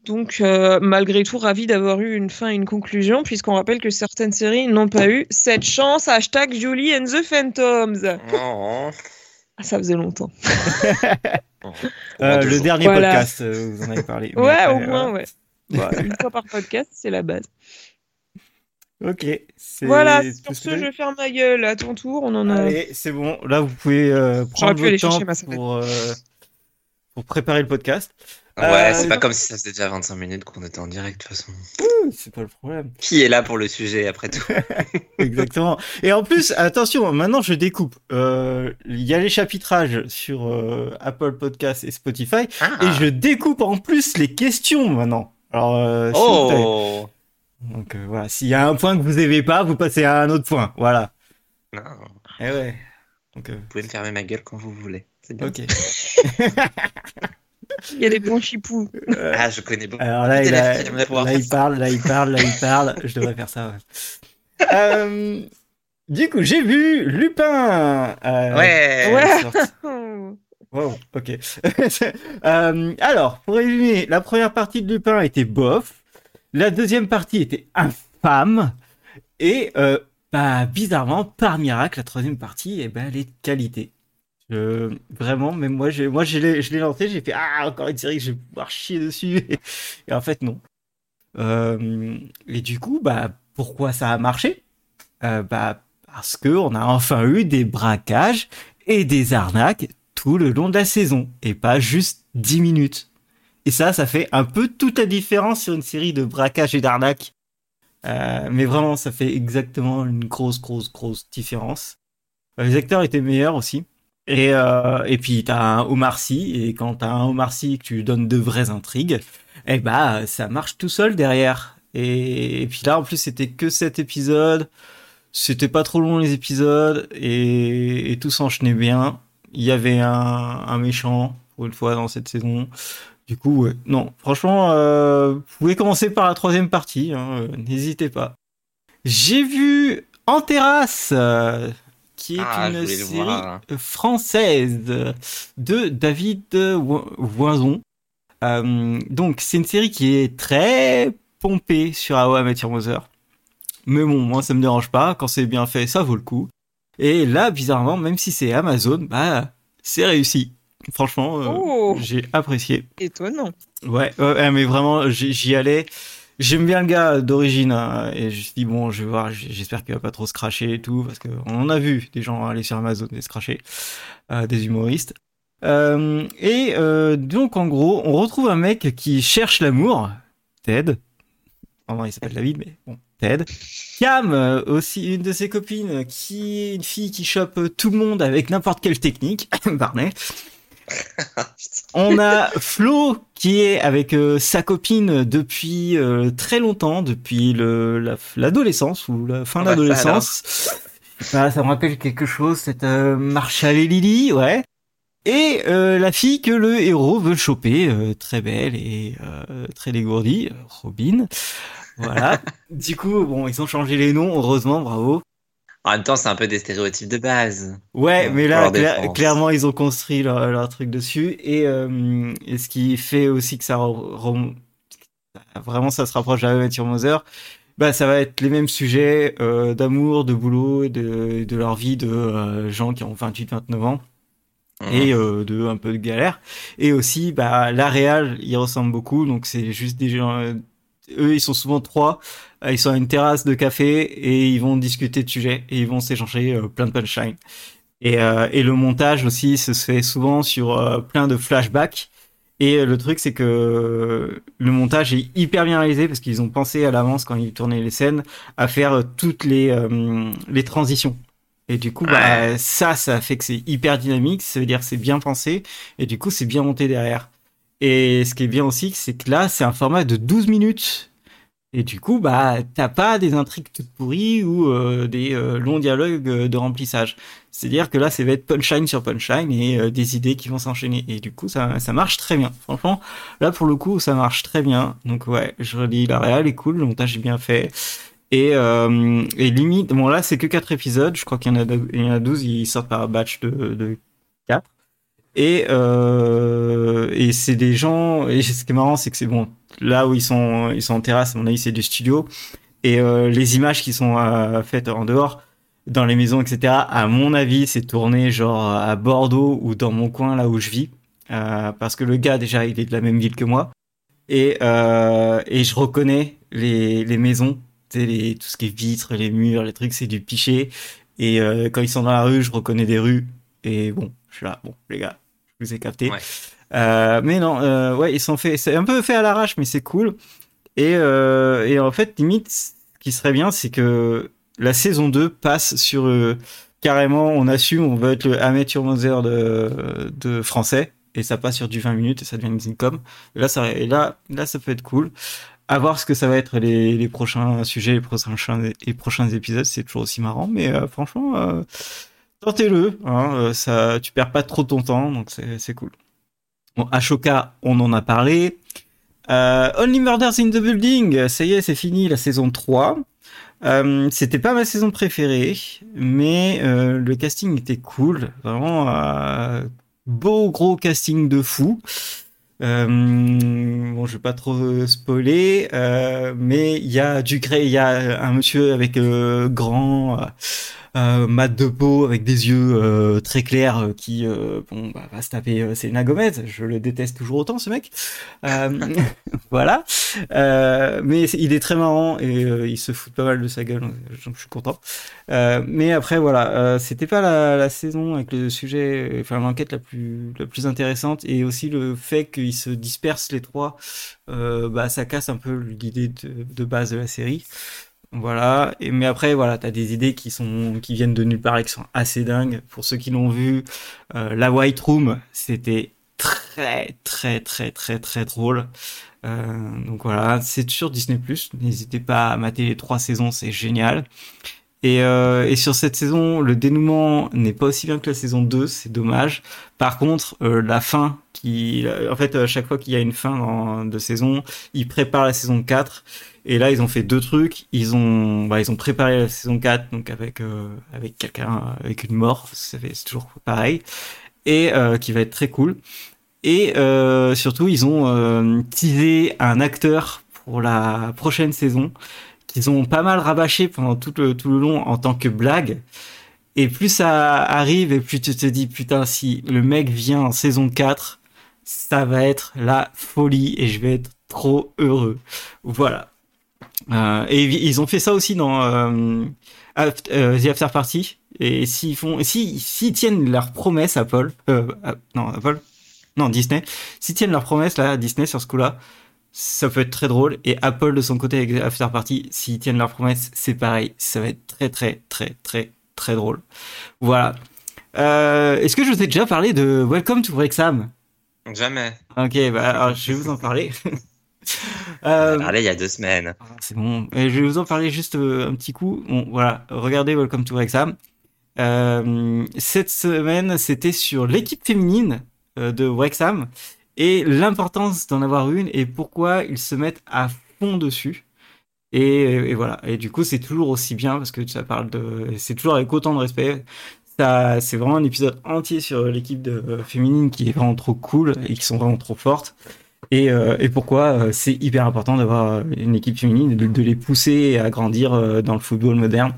Donc, euh, malgré tout, ravi d'avoir eu une fin et une conclusion, puisqu'on rappelle que certaines séries n'ont pas eu cette chance. Hashtag Julie and the Phantoms. Oh. Ah, ça faisait longtemps. Euh, le dernier Voilà. podcast, euh, vous en avez parlé. Ouais, après, au moins, ouais. Voilà, une fois par podcast, c'est la base. Ok. Voilà, sur ce je faire ma gueule. À ton tour, on en a. Allez, c'est bon. Là, vous pouvez euh, prendre pu aller votre temps chercher ma sonnette. pour, euh, pour préparer le podcast. Ouais, Euh, c'est pas comme si ça faisait déjà 25 minutes qu'on était en direct, de toute façon. C'est pas le problème. Qui est là pour le sujet, après tout? Exactement. Et en plus, attention, maintenant je découpe. Euh, Il y a les chapitrages sur euh, Apple Podcast et Spotify. Ah. Et je découpe en plus les questions maintenant. Alors. Oh Donc voilà, s'il y a un point que vous aimez pas, vous passez à un autre point. Voilà. Non, Eh ouais. Donc, vous pouvez me fermer ma gueule quand vous voulez. C'est bien. ok. Il y a des bons chipous. Ah, je connais beaucoup. Alors là, il, a- là, parle, là, il parle, là, il parle. Je devrais faire ça. ouais. Euh, du coup, j'ai vu Lupin. euh, Ouais. Ouais. Wow, ok. Euh, alors, pour résumer, la première partie de Lupin était bof. La deuxième partie était infâme. Et euh, bah, bizarrement, par miracle, la troisième partie, eh ben, elle est de qualité. Je- vraiment, même moi, j'ai- moi je l'ai je lancé, j'ai fait Ah, encore une série je vais pouvoir chier dessus. Et, en fait, non. Euh, et du coup, bah, pourquoi ça a marché? Euh, bah, Parce qu'on a enfin eu des braquages et des arnaques tout le long de la saison et pas juste 10 minutes. Et ça, ça fait un peu toute la différence sur une série de braquages et d'arnaques. Euh, mais vraiment, ça fait exactement une grosse, grosse, grosse différence. Euh, Les acteurs étaient meilleurs aussi. Et, euh, et puis, t'as un Omar Sy, et quand t'as un Omar Sy que tu donnes de vraies intrigues, eh bah, ça marche tout seul derrière. Et, puis là, en plus, c'était que cet épisode. C'était pas trop long les épisodes, et, tout s'enchaînait bien. Il y avait un, méchant, pour une fois, dans cette saison. Du coup, non, franchement, euh, vous pouvez commencer par la troisième partie, hein, n'hésitez pas. J'ai vu En terrasse, euh, qui est Ah, une série voir. française de David Voison. Euh, donc, c'est une série qui est très pompée sur Met Your Mother. Mais bon, moi, ça me dérange pas. Quand c'est bien fait, ça vaut le coup. Et là, bizarrement, même si c'est Amazon, bah, c'est réussi. Franchement, euh, Oh. j'ai apprécié. Étonnant. Ouais, ouais, ouais, mais vraiment, j'y j'y allais. J'aime bien le gars d'origine, hein, et je me suis dit, bon, je vais voir, j'espère qu'il va pas trop se cracher et tout, parce qu'on en a vu des gens aller sur Amazon et se cracher, euh, des humoristes. Euh, et euh, donc, en gros, on retrouve un mec qui cherche l'amour, Ted. Enfin, il s'appelle David, mais bon, Ted. Cam, aussi une de ses copines, qui est une fille qui chope tout le monde avec n'importe quelle technique, Barney. On a Flo qui est avec euh, sa copine depuis euh, très longtemps, depuis le- la- l'adolescence ou la fin de bah, ça l'adolescence. Voilà, ça me rappelle quelque chose, cette euh, Marshall et Lily, ouais. Et euh, la fille que le héros veut choper, euh, très belle et euh, très dégourdie, Robin. Voilà. du coup, bon, ils ont changé les noms, heureusement, bravo. En même temps, c'est un peu des stéréotypes de base. Ouais, Ouais, mais là, clairement, ils ont construit leur, leur truc dessus. Et, euh, et ce qui fait aussi que ça vraiment ça se rapproche Met Your Mother, bah, ça va être les mêmes sujets euh, d'amour, de boulot de, de leur vie de euh, gens qui ont 28-29 ans et euh, de un peu de galère. Et aussi, bah, la réal, ils ressemblent beaucoup. Donc, c'est juste des gens. Eux, ils sont souvent trois. Euh, Ils sont à une terrasse de café et ils vont discuter de sujets et ils vont s'échanger euh, plein de punchlines. Et, euh, et le montage aussi se fait souvent sur plein de flashbacks. Et le truc, c'est que le montage est hyper bien réalisé parce qu'ils ont pensé à l'avance quand ils tournaient les scènes à faire toutes les, euh, les transitions. Et du coup, bah, ça, ça fait que c'est hyper dynamique. Ça veut dire que c'est bien pensé. Et du coup, c'est bien monté derrière. Et ce qui est bien aussi, c'est que là, c'est un format de 12 minutes. Et du coup, bah, t'as pas des intrigues toutes pourries ou euh, des euh, longs dialogues euh, de remplissage. C'est-à-dire que là, ça va être punchline sur punchline et des idées qui vont s'enchaîner. Et du coup, ça, ça marche très bien. Franchement, là, pour le coup, ça marche très bien. Donc ouais, je relis la réal est cool, le montage est bien fait. Et, limite, bon là, c'est que 4 épisodes. Je crois qu'il y en a, il y en a 12, ils sortent par batch de, de 4. Et, euh, et c'est des gens. Et ce qui est marrant, c'est que c'est bon. Là où ils sont, ils sont en terrasse, à mon avis, c'est du studio. Et euh, les images qui sont euh, faites en dehors, dans les maisons, etc. À mon avis, c'est tourné genre à Bordeaux ou dans mon coin là où je vis, euh, parce que le gars déjà il est de la même ville que moi et euh, et je reconnais les les maisons, les, tout ce qui est vitres, les murs, les trucs, c'est du piché. Et euh, quand ils sont dans la rue, je reconnais des rues. Et bon, je suis là, bon les gars, je vous ai capté. Ouais. Euh, mais non, euh, ouais, ils sont faits, c'est un peu fait à l'arrache, mais c'est cool. Et, euh, et en fait, limite, ce qui serait bien, c'est que la saison 2 passe sur carrément, on assume, on veut être le Amateur Mother de, de français, et ça passe sur du 20 minutes et ça devient une sitcom. Là, ça, et là, là, ça peut être cool. À voir ce que ça va être les, les prochains sujets, les prochains, les prochains épisodes, c'est toujours aussi marrant, mais franchement, tentez-le, hein, euh, ça, tu perds pas trop ton temps, donc c'est cool. Bon, Ashoka, on en a parlé. Euh, Only Murders in the Building, ça y est, c'est fini, la saison 3. Euh, C'était pas ma saison préférée, mais le casting était cool. Vraiment, beau gros casting de fou. Bon, je vais pas trop spoiler, mais il y a du gré, il y a un monsieur avec grand, euh, euh, mat de peau avec des yeux euh, très clairs euh, qui euh, bon bah, va se taper euh, Selena Gomez. Je le déteste toujours autant ce mec. Euh, voilà, Euh, mais il est très marrant et euh, il se fout pas mal de sa gueule, donc je suis content. Euh, mais après voilà, euh, c'était pas la, la saison avec le sujet, enfin l'enquête la plus la plus intéressante et aussi le fait qu'ils se dispersent les trois, euh, bah ça casse un peu l'idée de, de base de la série. Voilà. Mais après, voilà, t'as des idées qui sont, qui viennent de nulle part et qui sont assez dingues. Pour ceux qui l'ont vu, euh, la White Room, c'était très, très, très, très, très drôle. Euh, donc voilà, c'est sur Disney+. N'hésitez pas à mater les trois saisons, c'est génial. Et, euh, et sur cette saison, le dénouement n'est pas aussi bien que la saison 2, c'est dommage. Par contre, euh, la fin, qui, en fait, à chaque fois qu'il y a une fin dans- de saison, ils préparent la saison 4. Et là, ils ont fait deux trucs. Ils ont, bah, ils ont préparé la saison 4, donc avec, euh, avec quelqu'un, avec une mort. C'est toujours pareil. Et euh, qui va être très cool. Et euh, surtout, ils ont euh, teasé un acteur pour la prochaine saison qu'ils ont pas mal rabâché pendant tout le, tout le long en tant que blague. Et plus ça arrive, et plus tu te dis, putain, si le mec vient en saison 4, ça va être la folie et je vais être trop heureux. Voilà. Euh, et ils ont fait ça aussi dans euh, Aft- euh, The After Party. Et s'ils font, si s'ils tiennent leur promesse, Apple, euh, non Apple, non Disney, s'ils tiennent leur promesse là, Disney sur ce coup-là, ça peut être très drôle. Et Apple de son côté avec After Party, s'ils tiennent leur promesse, c'est pareil, ça va être très très très très très drôle. Voilà. Euh, Est-ce que je vous ai déjà parlé de Welcome to Wrexham? Jamais. Ok, bah alors, je vais vous en parler. On Euh, a parlé il y a deux semaines. ah, C'est bon. Et je vais vous en parler juste euh, un petit coup. Bon, voilà. Regardez Welcome to Wrexham. Euh, cette semaine, c'était sur l'équipe féminine euh, de Wrexham et l'importance d'en avoir une et pourquoi ils se mettent à fond dessus. Et, et voilà. Et du coup, c'est toujours aussi bien parce que ça parle de, c'est toujours avec autant de respect. Ça, c'est vraiment un épisode entier sur l'équipe de, euh, féminine qui est vraiment trop cool et qui sont vraiment trop fortes. Et, euh, et pourquoi euh, c'est hyper important d'avoir une équipe féminine, de, de les pousser à grandir euh, dans le football moderne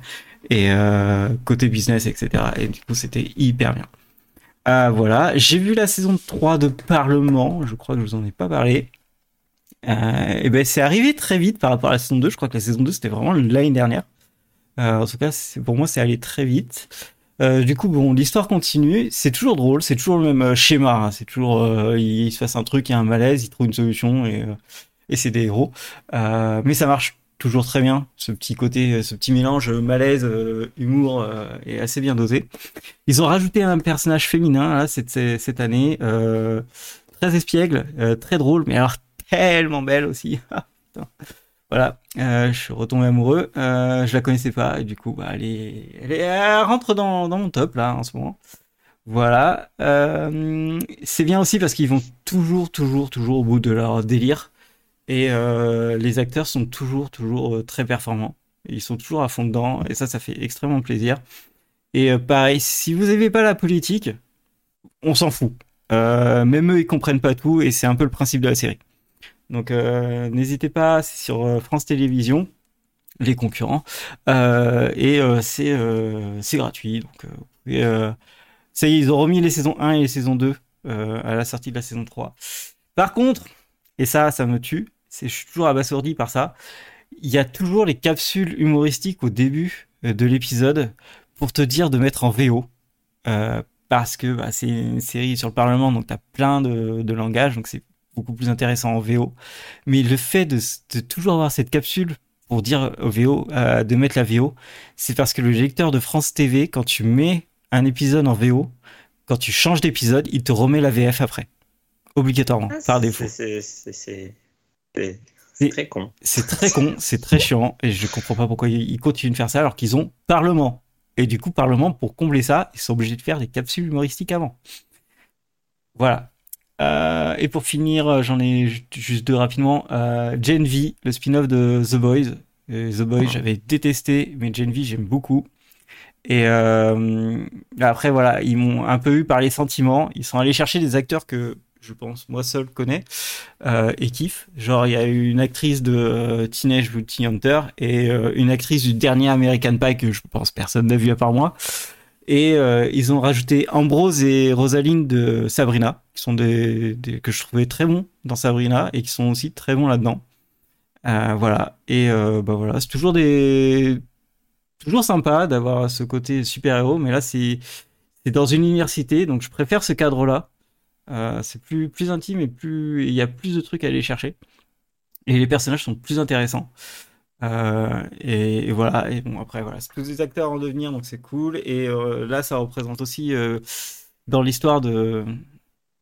et euh, côté business, etc. Et du coup, c'était hyper bien. Euh, voilà, j'ai vu la saison 3 de Parlement, je crois que je vous en ai pas parlé. Euh, et ben c'est arrivé très vite par rapport à la saison 2, je crois que la saison 2 c'était vraiment l'année dernière. Euh, en tout cas, pour moi c'est allé très vite. Euh, du coup, bon, l'histoire continue. C'est toujours drôle, c'est toujours le même euh, schéma. hein. C'est toujours, euh, il, se passe un truc, il y a un malaise, il trouve une solution et, euh, et c'est des héros. Euh, mais ça marche toujours très bien. Ce petit côté, ce petit mélange euh, malaise, euh, humour euh, est assez bien dosé. Ils ont rajouté un personnage féminin là cette cette année, euh, très espiègle, euh, très drôle, mais alors tellement belle aussi. Voilà, euh, je suis retombé amoureux. Euh, je la connaissais pas et du coup, bah, elle rentre dans, mon top là en ce moment. Voilà, euh, c'est bien aussi parce qu'ils vont toujours, toujours, toujours au bout de leur délire et les acteurs sont toujours, toujours très performants. Ils sont toujours à fond dedans et ça, ça fait extrêmement plaisir. Et pareil, si vous n'aimez pas la politique, on s'en fout. Même eux, ils comprennent pas tout et c'est un peu le principe de la série. Donc euh, n'hésitez pas, c'est sur euh, France Télévisions. les concurrents. Euh, et c'est gratuit. Donc, ça y est, ils ont remis les saisons 1 et les saisons 2 à la sortie de la saison 3. Par contre, et ça, ça me tue, c'est je suis toujours abasourdi par ça. Il y a toujours les capsules humoristiques au début de l'épisode pour te dire de mettre en VO. parce que bah, c'est une série sur le Parlement, donc tu as plein de, de langage, donc c'est beaucoup plus intéressant en VO. Mais le fait de, de toujours avoir cette capsule pour dire au VO euh, de mettre la VO, c'est parce que le lecteur de France TV, quand tu mets un épisode en VO, quand tu changes d'épisode, il te remet la VF après. Obligatoirement, ah, par défaut. C'est très con. C'est très con, c'est très chiant, et je comprends pas pourquoi ils continuent de faire ça alors qu'ils ont Parlement. Et du coup, Parlement, pour combler ça, ils sont obligés de faire des capsules humoristiques avant. Voilà. Euh, et pour finir, euh, j'en ai juste deux rapidement. Euh, Gen V, le spin-off de The Boys. The Boys, ah. j'avais détesté, mais Gen V, j'aime beaucoup. Et après, voilà, ils m'ont un peu eu par les sentiments. Ils sont allés chercher des acteurs que je pense moi seul connais et kiffe. Genre, il y a eu une actrice de Teenage Beauty Hunter et une actrice du dernier American Pie que je pense personne n'a vu à part moi. Et euh, ils ont rajouté Ambrose et Rosaline de Sabrina, qui sont des, que je trouvais très bons dans Sabrina et qui sont aussi très bons là-dedans. Euh, voilà. Et euh, bah voilà, c'est toujours des toujours sympa d'avoir ce côté super-héros, mais là c'est c'est dans une université, donc je préfère ce cadre-là. c'est plus plus intime et plus il y a plus de trucs à aller chercher. Et les personnages sont plus intéressants. Euh, et, voilà. Et bon, après, voilà, c'est tous des acteurs en devenir, donc c'est cool. Et euh, là, ça représente aussi euh, dans l'histoire de,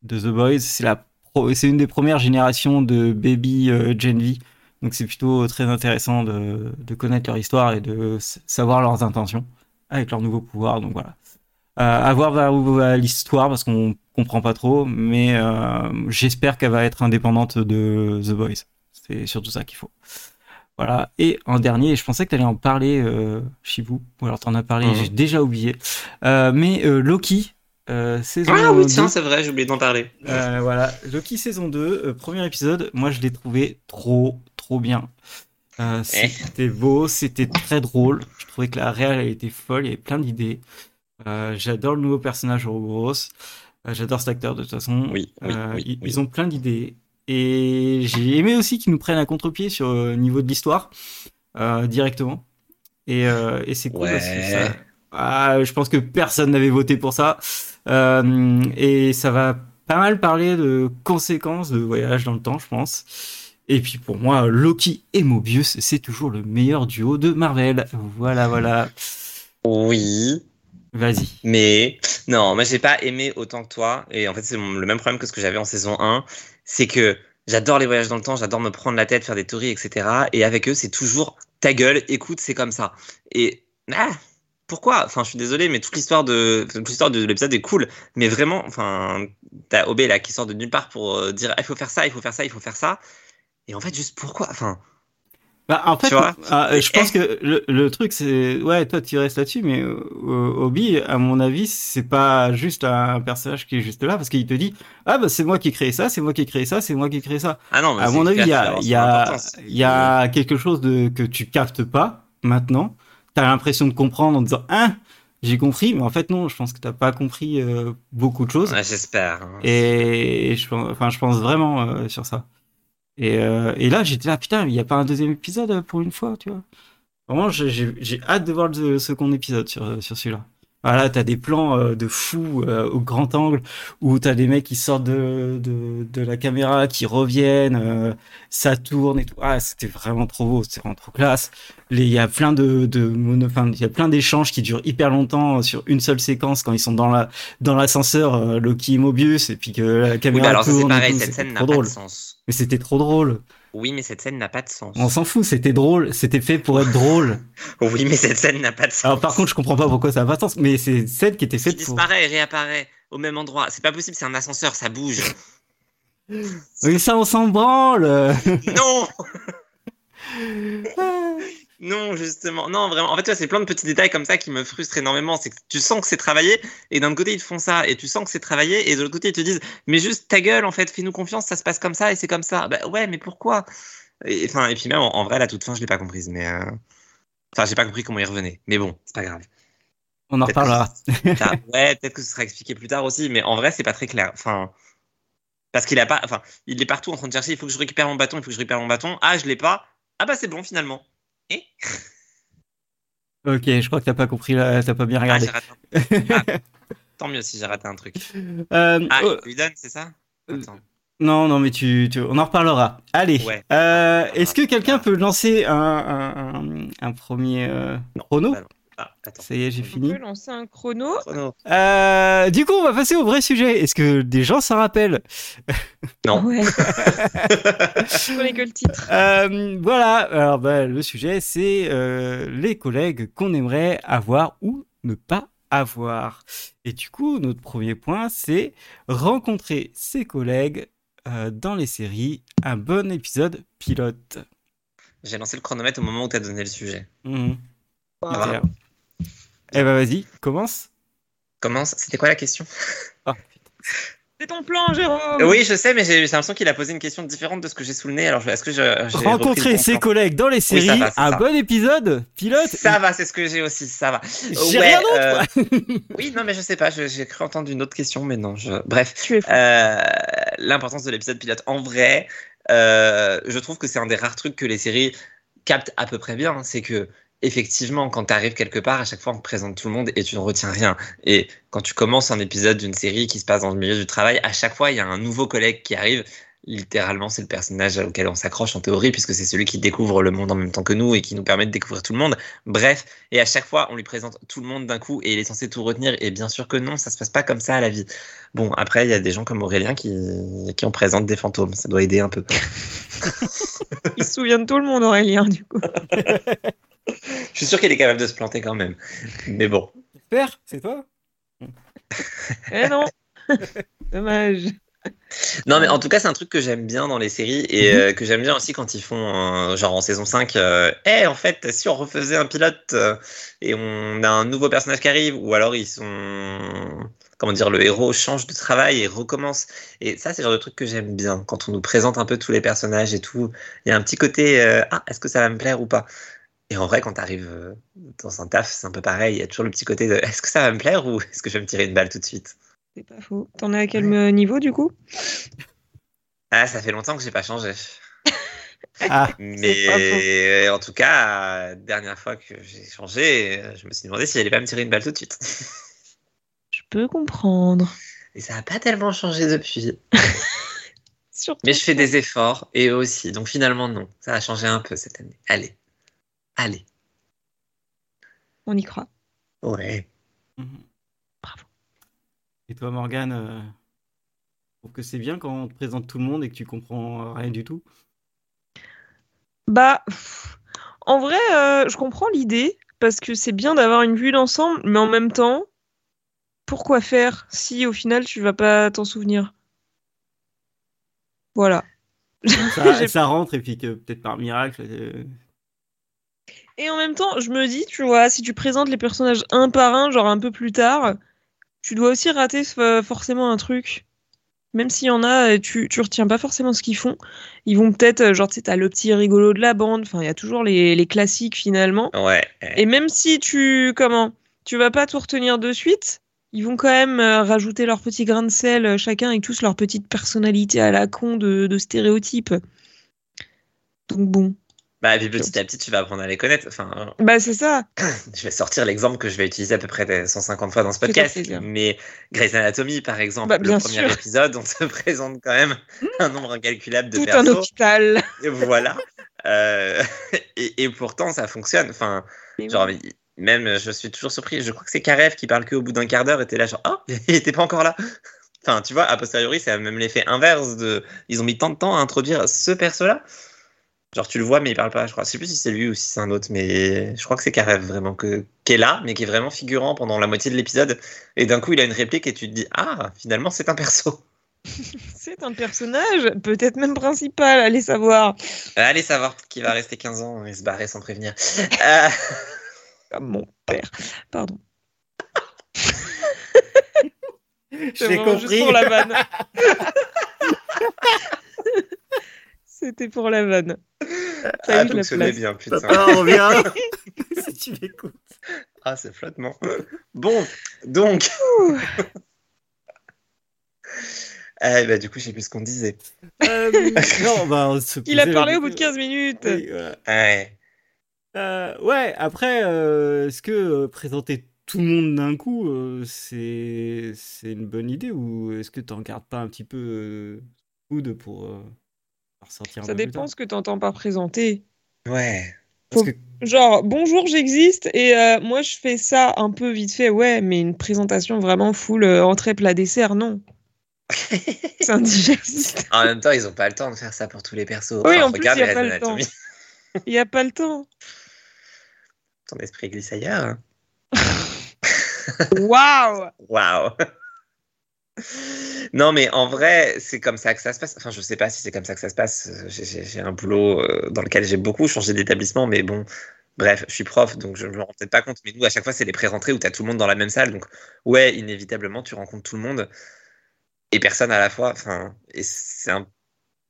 The Boys, c'est la c'est une des premières générations de baby Gen V. Donc c'est plutôt très intéressant de, de, connaître leur histoire et de savoir leurs intentions avec leurs nouveaux pouvoirs. Donc voilà. À voir l'histoire parce qu'on comprend pas trop, mais j'espère qu'elle va être indépendante de The Boys. C'est surtout ça qu'il faut. Voilà. Et en dernier, je pensais que tu allais en parler, euh, Shibu, ou alors en as parlé, mhm. j'ai déjà oublié. Euh, mais euh, Loki, euh, saison Ah oui, tiens, c'est vrai, j'ai oublié d'en parler. voilà, Loki saison 2, premier épisode, moi je l'ai trouvé trop, trop bien. Eh. c'était beau, c'était très drôle. Je trouvais que la réelle elle était folle, il y avait plein d'idées. J'adore le nouveau personnage Ouroboros. J'adore cet acteur de toute façon. Oui, oui, ils, ont plein d'idées. Et j'ai aimé aussi qu'ils nous prennent à contre-pied sur le niveau de l'histoire euh, directement. Et, euh, et c'est cool parce que ça, ah, je pense que personne n'avait voté pour ça. Euh, et ça va pas mal parler de conséquences de voyage dans le temps, je pense. Et puis pour moi, Loki et Mobius, c'est toujours le meilleur duo de Marvel. Voilà, voilà. Oui. Vas-y. Mais non, moi j'ai pas aimé autant que toi. Et en fait, c'est le même problème que ce que j'avais en saison 1 c'est que j'adore les voyages dans le temps, j'adore me prendre la tête, faire des théories, etc. Et avec eux, c'est toujours ta gueule, écoute, c'est comme ça. Et ah, pourquoi? Enfin, je suis désolé, mais toute l'histoire de l'histoire de l'épisode est cool, mais vraiment, enfin, t'as Obé là qui sort de nulle part pour euh, dire il faut faire ça, il faut faire ça, il faut faire ça. Et en fait, juste pourquoi? Enfin, bah, en fait, ah, je pense que le, le truc, c'est, ouais, toi, tu restes là-dessus, mais euh, Obi, à mon avis, c'est pas juste un personnage qui est juste là, parce qu'il te dit, ah, bah, c'est moi qui ai créé ça, c'est moi qui ai créé ça, c'est moi qui ai créé ça. Ah non, à mon avis, il y a, y a, y a quelque chose de, que tu captes pas, maintenant. T'as l'impression de comprendre en disant, hein, j'ai compris, mais en fait, non, je pense que t'as pas compris euh, beaucoup de choses. Ouais, j'espère. Hein. Et, je, enfin, je pense vraiment euh, sur ça. Et, euh, et là, j'étais là, putain, il n'y a pas un deuxième épisode euh, pour une fois, tu vois. Vraiment, j'ai hâte de voir le second épisode sur, sur celui-là. Voilà, t'as des plans euh, de fou euh, au grand angle où t'as des mecs qui sortent de, de, de la caméra, qui reviennent, euh, ça tourne et tout. Ah, c'était vraiment trop beau, c'était vraiment trop classe. Il y a plein de, de enfin, il y a plein d'échanges qui durent hyper longtemps sur une seule séquence quand ils sont dans la dans l'ascenseur Loki et Mobius et puis que la caméra oui, alors tourne. Pareil, cette scène n'a pas de sens. Mais c'était trop drôle. Oui, mais cette scène n'a pas de sens. On s'en fout, c'était drôle, c'était fait pour être drôle. oui, mais cette scène n'a pas de sens. Alors par contre, je comprends pas pourquoi ça n'a pas de sens, mais c'est une scène qui était faite pour. Disparaît et réapparaît au même endroit. C'est pas possible, c'est un ascenseur, ça bouge. mais ça, on s'en branle. non. Non, justement. Non, vraiment. En fait, tu vois, c'est plein de petits détails comme ça qui me frustrent énormément. C'est que tu sens que c'est travaillé, et d'un côté, ils te font ça, et tu sens que c'est travaillé, et de l'autre côté, ils te disent, mais juste ta gueule, en fait, fais-nous confiance, ça se passe comme ça, et c'est comme ça. Bah ouais, mais pourquoi? Et, enfin, et puis même, en, vrai, la toute fin, je l'ai pas comprise, mais. Euh, Enfin, j'ai pas compris comment il revenait. Mais bon, c'est pas grave. On en reparlera. Ouais, peut-être que ce sera expliqué plus tard aussi, mais en vrai, c'est pas très clair. Enfin, parce qu'il a pas, enfin, il est partout en train de chercher. Il faut que je récupère mon bâton. Il faut que je récupère mon bâton. Ah, je l'ai pas. Ah bah c'est bon finalement. Et Ok, je crois que t'as pas compris, là, t'as pas bien ah, regardé. Ah, tant mieux si j'ai raté un truc. Euh, Ah, oh, c'est ça? Euh, Attends. non, non, mais tu, tu- on en reparlera. Allez. Ouais. Euh, Est-ce que quelqu'un peut lancer un, un, un- un premier euh, chrono? bah. Ah, attends. Ça y est, j'ai On fini. peut lancer un chrono. Chrono. Euh, du coup, on va passer au vrai sujet. Est-ce que des gens s'en rappellent Non. Ouais. Je connais que le titre. Euh, Voilà. Alors, bah, le sujet, c'est euh, les collègues qu'on aimerait avoir ou ne pas avoir. Et du coup, notre premier point, c'est rencontrer ses collègues euh, dans les séries. Un bon épisode pilote. J'ai lancé le chronomètre au moment où tu as donné le sujet. Voilà. Eh ben, vas-y, commence. Commence. C'était quoi la question? Oh, C'est ton plan, Jérôme. Oui, je sais, mais j'ai l'impression qu'il a posé une question différente de ce que j'ai sous le nez. Alors, je- est-ce que je, Rencontrer ses collègues dans les séries. va, un ça. bon épisode pilote. Ça va, c'est ce que j'ai aussi, ça va. J'ai Ouais, rien d'autre. euh. Oui, non, mais je sais pas, je- j'ai cru entendre une autre question, mais non. Je... Bref. Euh, l'importance de l'épisode pilote. En vrai, euh, je trouve que c'est un des rares trucs que les séries captent à peu près bien. C'est que, effectivement, quand tu arrives quelque part, à chaque fois, on te présente tout le monde et tu ne retiens rien. Et quand tu commences un épisode d'une série qui se passe dans le milieu du travail, à chaque fois, il y a un nouveau collègue qui arrive. Littéralement, c'est le personnage auquel on s'accroche en théorie, puisque c'est celui qui découvre le monde en même temps que nous et qui nous permet de découvrir tout le monde. Bref, et à chaque fois, on lui présente tout le monde d'un coup et il est censé tout retenir. Et bien sûr que non, ça se passe pas comme ça à la vie. Bon, après, il y a des gens comme Aurélien qui, qui en présentent des fantômes. Ça doit aider un peu. Il se souvient de tout le monde, Aurélien, du coup. Je suis sûr qu'il est capable de se planter quand même. Mais bon. Père, c'est toi Eh non. Dommage. Non, mais en tout cas, c'est un truc que j'aime bien dans les séries et Mhm. euh, que j'aime bien aussi quand ils font, euh, genre en saison 5, euh, Eh, en fait, si on refaisait un pilote euh, et on a un nouveau personnage qui arrive, ou alors ils sont. Comment dire, le héros change de travail et recommence. Et ça, c'est le genre de truc que j'aime bien. Quand on nous présente un peu tous les personnages et tout, il y a un petit côté euh, Ah, est-ce que ça va me plaire ou pas? Et en vrai, quand tu arrives dans un taf, c'est un peu pareil. Il y a toujours le petit côté de Est-ce que ça va me plaire ou est-ce que je vais me tirer une balle tout de suite? C'est pas faux. T'en es à quel euh, niveau, du coup? Ah, ça fait longtemps que j'ai pas changé. Ah, Mais en tout cas, euh, dernière fois que j'ai changé, euh, je me suis demandé si j'allais pas me tirer une balle tout de suite. Je peux comprendre. Et ça n'a pas tellement changé depuis. Mais je fais des efforts et eux aussi. Donc finalement, non. Ça a changé un peu cette année. Allez. Allez. On y croit. Ouais. Bravo. Et toi, Morgane, euh, tu trouves que c'est bien quand on te présente tout le monde et que tu comprends rien du tout Bah, en vrai, euh, je comprends l'idée parce que c'est bien d'avoir une vue d'ensemble, mais en même temps, pourquoi faire si au final tu vas pas t'en souvenir? Voilà. ça, rentre et puis que peut-être par miracle. Et en même temps, je me dis, tu vois, si tu présentes les personnages un par un, genre un peu plus tard, tu dois aussi rater euh, forcément un truc. Même s'il y en a, euh, tu, tu retiens pas forcément ce qu'ils font. Ils vont peut-être, euh, genre, tu sais, t'as le petit rigolo de la bande, enfin, il y a toujours les, les classiques finalement. Ouais. Et même si tu, comment, tu vas pas tout retenir de suite, ils vont quand même rajouter leur petit grain de sel, chacun avec tous leur petite personnalité à la con de, de stéréotypes. Donc bon, Bah, et puis petit à petit, tu vas apprendre à les connaître. Enfin, bah c'est ça. je vais sortir l'exemple que je vais utiliser à peu près 150 fois dans ce podcast. Mais Grey's Anatomy, par exemple, Bah, le premier sûr. épisode, on te présente quand même un nombre incalculable de Tout un persos. hôpital. Et voilà. Euh, et, et pourtant, ça fonctionne. Enfin, genre, oui. même, je suis toujours surpris. Je crois que c'est Karev qui parle qu'au bout d'un quart d'heure était là, genre, oh, il était pas encore là. Enfin, tu vois, a posteriori, c'est même l'effet inverse de. Ils ont mis tant de temps à introduire ce perso-là. Genre, tu le vois, mais il parle pas, je crois. Je sais plus si c'est lui ou si c'est un autre, mais je crois que c'est Karev vraiment que... qui est là, mais qui est vraiment figurant pendant la moitié de l'épisode. Et d'un coup, il a une réplique et tu te dis, ah, finalement, c'est un perso. C'est un personnage, peut-être même principal, allez savoir. Allez savoir qui va rester 15 ans et se barrer sans prévenir. Euh, Comme mon père. Pardon. J'ai vraiment juste compris. pour la vanne. C'était pour la vanne. Ça Fallait a que je la fonctionné place. bien, putain. Papa, on revient. tu m'écoutes. Ah, c'est flottement. Bon, donc. Eh bah, du coup, je sais plus ce qu'on disait. Euh, non, bah, on se Il a parlé au bout de 15 minutes. Oui, voilà. Ouais. Euh, ouais, après, euh, est-ce que présenter tout le monde d'un coup, euh, c'est c'est une bonne idée ou est-ce que tu en gardes pas un petit peu euh, coude pour Ça peu plus dépend tard ce que t'entends par présenter. Ouais. Parce que Genre, bonjour, j'existe et euh, moi je fais ça un peu vite fait, ouais, mais une présentation vraiment full euh, entrée plat dessert, non. C'est indigeste. En même temps, ils ont pas le temps de faire ça pour tous les persos. Oui, Enfin, en plus, regarde y a pas le Anatomy. Il n'y a pas le temps. Ton esprit glisse ailleurs. hein. Waouh Waouh. Non, mais en vrai, c'est comme ça que ça se passe. Enfin, je sais pas si c'est comme ça que ça se passe. J'ai- un boulot euh, dans lequel j'ai beaucoup changé d'établissement, mais bon, bref, je suis prof, donc je me rends peut-être pas compte. Mais nous, à chaque fois, c'est les pré-rentrées où tu as tout le monde dans la même salle. Donc, ouais, inévitablement, tu rencontres tout le monde et personne à la fois. Enfin, et c'est un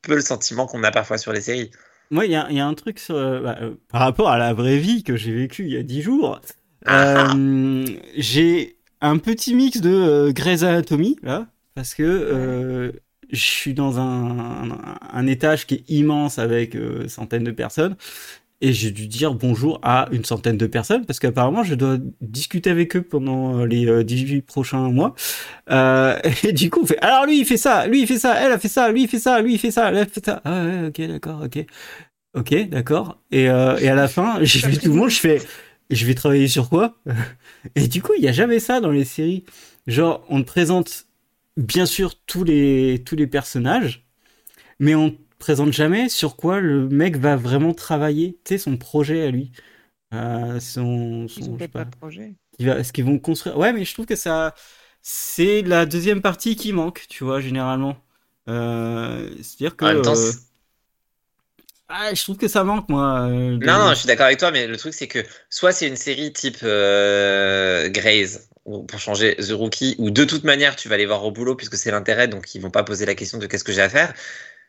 peu le sentiment qu'on a parfois sur les séries. moi, il y a, il y a un truc sur, euh, bah, euh, par rapport à la vraie vie que j'ai vécue il y a 10 jours. Ah. Euh, j'ai un petit mix de euh, Grey's Anatomy, là, parce que euh, je suis dans un, étage qui est immense avec euh, centaines de personnes. Et j'ai dû dire bonjour à une centaine de personnes parce qu'apparemment je dois discuter avec eux pendant euh, les euh, 18 prochains mois. Et du coup, on fait alors lui il fait ça, lui il fait ça, elle a fait ça, lui il fait ça, lui il fait ça, elle fait ça. Ah ouais, ok, d'accord, ok. Ok, d'accord. Et, et à la fin, j'ai vu tout le monde, je fais je vais travailler sur quoi? Et du coup, il n'y a jamais ça dans les séries. Genre, on te présente bien sûr tous les, tous les personnages, mais on te présente jamais sur quoi le mec va vraiment travailler, tu sais, son projet à lui. Euh, son, son, Ils ont je sais peut-être pas pas, de projet. qui va- ce qu'ils vont construire? Ouais, mais je trouve que ça, c'est la deuxième partie qui manque, tu vois, généralement. Euh, c'est-à-dire que. En même temps, euh, c'est- ah, je trouve que ça manque, moi. euh, de- Non, non, je suis d'accord avec toi, mais le truc, c'est que soit c'est une série type euh, ou pour changer The Rookie, où de toute manière, tu vas les voir au boulot puisque c'est l'intérêt, donc ils vont pas poser la question de qu'est-ce que j'ai à faire.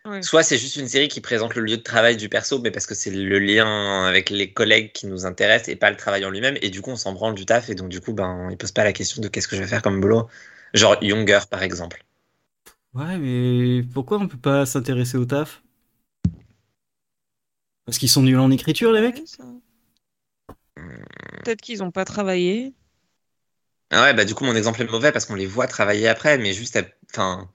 Ouais. Soit c'est juste une série qui présente le lieu de travail du perso, mais parce que c'est le lien avec les collègues qui nous intéresse et pas le travail en lui-même, et du coup, on s'en branle du taf, et donc du coup, ben, ils posent pas la question de qu'est-ce que je vais faire comme boulot. Genre Younger, par exemple. Ouais, mais pourquoi on peut pas s'intéresser au taf? Parce qu'ils sont nuls en écriture, les mecs. Peut-être qu'ils ont pas travaillé. Ah ouais, bah du coup, mon exemple est mauvais parce qu'on les voit travailler après, mais juste, à- enfin,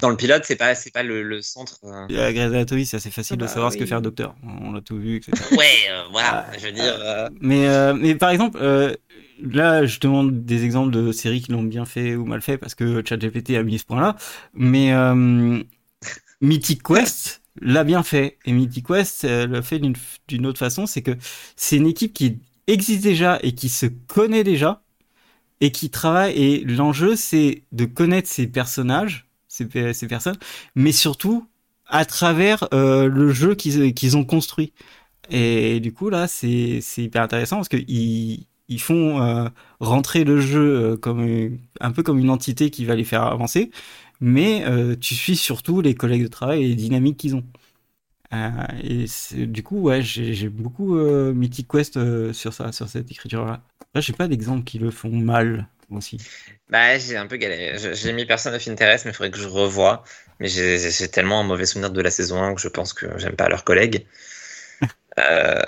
dans le pilote, c'est pas, c'est pas le, le centre. euh. Grey's Anatomy, c'est assez facile Ah de bah savoir ce que fait un docteur. On l'a tout vu, etc. Ouais, euh, voilà, Ah, je veux dire. euh, Mais, euh, mais par exemple, euh, là, je demande des exemples de séries qui l'ont bien fait ou mal fait parce que ChatGPT a mis ce point-là. Mais euh, Mythic Quest l'a bien fait. Et Mythic Quest euh, le fait d'une autre façon, c'est que c'est une équipe qui existe déjà et qui se connaît déjà et qui travaille. Et l'enjeu, c'est de connaître ces personnages, ces, ces personnes, mais surtout à travers euh, le jeu qu'ils ont construit. Et du coup, là, c'est hyper intéressant parce qu'ils ils font euh, rentrer le jeu comme un peu comme une entité qui va les faire avancer, mais euh, tu suis surtout les collègues de travail et les dynamiques qu'ils ont. Euh, et du coup, ouais, j'ai beaucoup euh, Mythic Quest euh, sur ça, sur cette écriture-là. Là, j'ai pas d'exemple qui le font mal aussi. Bah, j'ai un peu galéré. Je- J'ai mis Person of Interest, mais il faudrait que je revoie. Mais j'ai j'ai tellement un mauvais souvenir de la saison 1 que je pense que j'aime pas leurs collègues. Euh,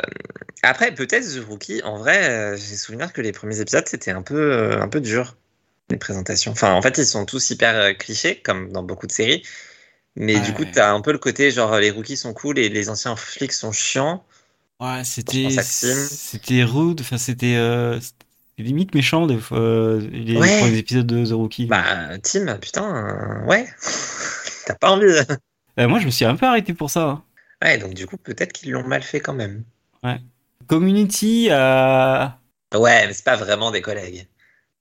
après, peut-être The Rookie, en vrai, euh, j'ai souvenir que les premiers épisodes, c'était un peu, euh, un peu dur, les présentations. Enfin, en fait, ils sont tous hyper euh, clichés, comme dans beaucoup de séries. Mais du coup, Ouais. t'as un peu le côté genre les rookies sont cool et les anciens flics sont chiants. Ouais, c'était c'était rude, enfin c'était euh, c'était limite méchant des fois euh, les Ouais. premiers épisodes de The Rookie. Bah, Tim, putain, euh, ouais, t'as pas envie. Moi, je me suis un peu arrêté pour ça. hein. Ouais, donc du coup, peut-être qu'ils l'ont mal fait quand même. Community, euh... Ouais, mais c'est pas vraiment des collègues.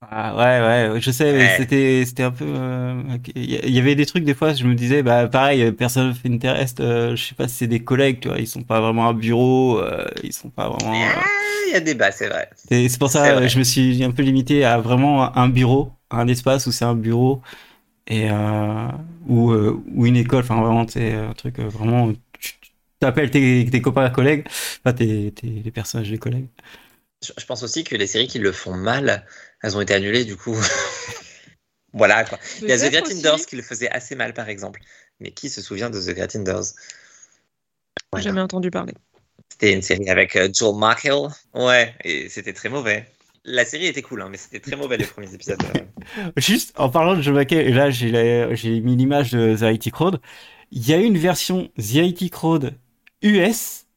Ah, ouais, ouais, je sais, Ouais. c'était c'était un peu. euh. Il y avait des trucs des fois, je me disais, bah pareil, personne fait Interest, euh, je sais pas si c'est des collègues, tu vois, ils sont pas vraiment à bureau, euh, ils sont pas vraiment. Ah, il y a débat, c'est vrai. C'est c'est pour ça je me suis un peu limité à vraiment un bureau, un espace où c'est un bureau et euh, ou euh, ou une école, enfin vraiment c'est un truc vraiment tu tu t'appelles tes, tes copains collègues, pas tes, tes les personnages des collègues. Je pense aussi que les séries qui le font mal, elles ont été annulées du coup. voilà quoi. Il y a The Great aussi. Indoors qui le faisait assez mal par exemple. Mais qui se souvient de The Great Indoors? J'ai Voilà. Jamais entendu parler. C'était une série avec euh, Joel. Ouais, et c'était très mauvais. La série était cool, hein, mais c'était très mauvais les premiers épisodes. euh. Juste en parlant de Joe McHale, et là j'ai mis l'image de The IT Crowd. Il y a eu une version The IT Crowd US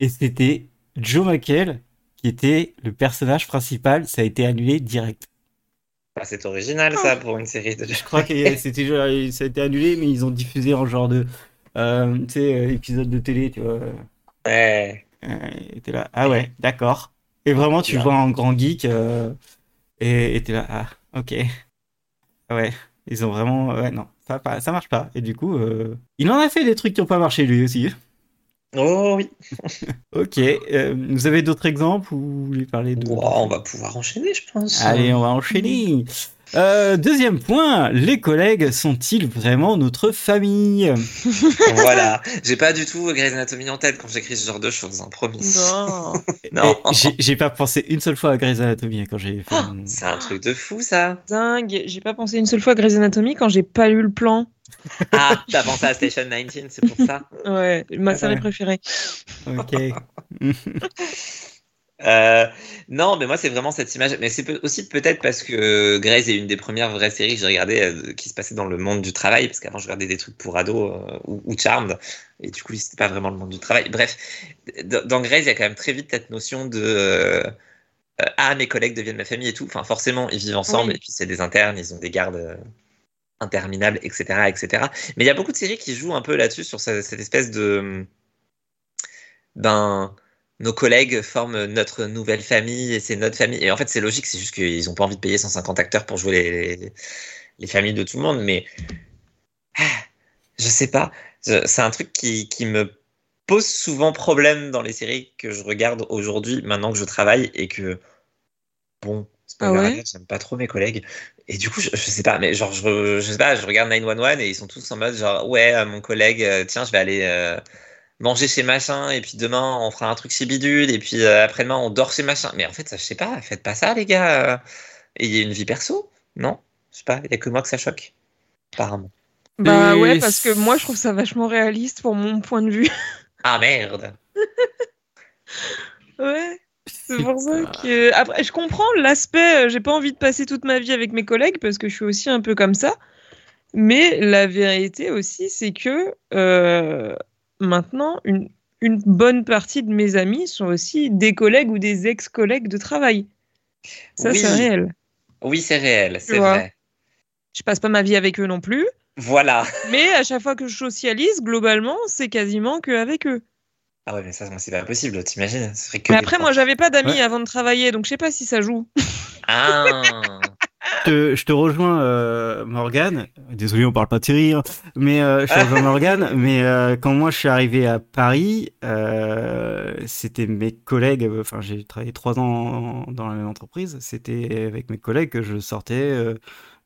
et c'était Joe McHale qui était le personnage principal. Ça a été annulé direct. Ah, c'est original ça pour une série de. Je crois que c'était genre- ça a été annulé, mais ils ont diffusé en genre de euh, tu sais euh, épisode de télé, tu vois. Ouais. Euh, et t'es là, ah ouais, d'accord. Et vraiment, tu vois un grand geek euh, et t'es là, ah, ok. Ah Ouais, ils ont vraiment, ouais, non, ça, ça marche pas. Et du coup, euh, il en a fait des trucs qui ont pas marché lui aussi. Oh oui. Ok, euh, vous avez d'autres exemples ou vous voulez parler de... Wow, on va pouvoir enchaîner, je pense. Allez, on va enchaîner. Euh, deuxième point, les collègues sont-ils vraiment notre famille? Voilà. J'ai pas du tout Grey's Anatomy en tête quand j'écris ce genre de choses, hein, promis. Non. Non. J'ai- pas pensé une seule fois à Grey's Anatomy quand j'ai fait Oh, mon- C'est un truc de fou ça. Dingue. J'ai pas pensé une seule fois à Grey's Anatomy quand j'ai pas lu le plan. Ah, t'as pensé à Station 19, c'est pour ça. Ouais, ma série Ouais. préférée. Ok. Euh, non, mais moi c'est vraiment cette image. Mais c'est aussi peut-être parce que Grey's est une des premières vraies séries que j'ai regardées euh, qui se passait dans le monde du travail, parce qu'avant je regardais des trucs pour ados euh, ou, ou Charmed, et du coup c'était pas vraiment le monde du travail. Bref, dans Grey's il y a quand même très vite cette notion de euh, euh, ah mes collègues deviennent ma famille et tout. Enfin forcément ils vivent ensemble Oui. et puis c'est des internes, ils ont des gardes interminables, etc., etc. Mais il y a beaucoup de séries qui jouent un peu là-dessus sur ce- cette espèce de ben nos collègues forment notre nouvelle famille et c'est notre famille. Et en fait, c'est logique, c'est juste qu'ils n'ont pas envie de payer 150 acteurs pour jouer les, les, les familles de tout le monde. Mais ah, je sais pas. C'est un truc qui, qui me pose souvent problème dans les séries que je regarde aujourd'hui, maintenant que je travaille et que, bon, spoiler Ah ouais alert, j'aime pas trop mes collègues. Et du coup, je, je sais pas, mais genre, je, je sais pas, je regarde 911 et ils sont tous en mode genre, ouais, euh, mon collègue, euh, tiens, je vais aller. euh, manger chez machin et puis demain on fera un truc chez bidule et puis euh, après-demain on dort chez machin. Mais en fait, ça, je sais pas, faites pas ça les gars. Et il y a une vie perso, non? Je sais pas, il y a que moi que ça choque. Apparemment. Bah Et ouais, parce que moi je trouve ça vachement réaliste pour mon point de vue. Ah merde Ouais. C'est pour ça que. Après, je comprends l'aspect, euh, j'ai pas envie de passer toute ma vie avec mes collègues parce que je suis aussi un peu comme ça. Mais la vérité aussi, c'est que euh, maintenant, une, une bonne partie de mes amis sont aussi des collègues ou des ex-collègues de travail. Ça, Oui. c'est réel. Oui, c'est réel, c'est vrai. Je passe pas ma vie avec eux non plus, Voilà. mais à chaque fois que je socialise, globalement, c'est quasiment qu'avec eux. Ah ouais, mais ça, moi, c'est pas possible, t'imagines Mais après, points. moi, j'avais pas d'amis Ouais. avant de travailler, donc je sais pas si ça joue. Ah Je te, je te rejoins, euh, Morgane. Désolé, on parle pas de Thierry, hein. mais euh, je te rejoins Morgane. Mais euh, quand moi je suis arrivé à Paris, euh, c'était mes collègues. Enfin, j'ai travaillé trois ans dans la même entreprise. C'était avec mes collègues que je sortais euh,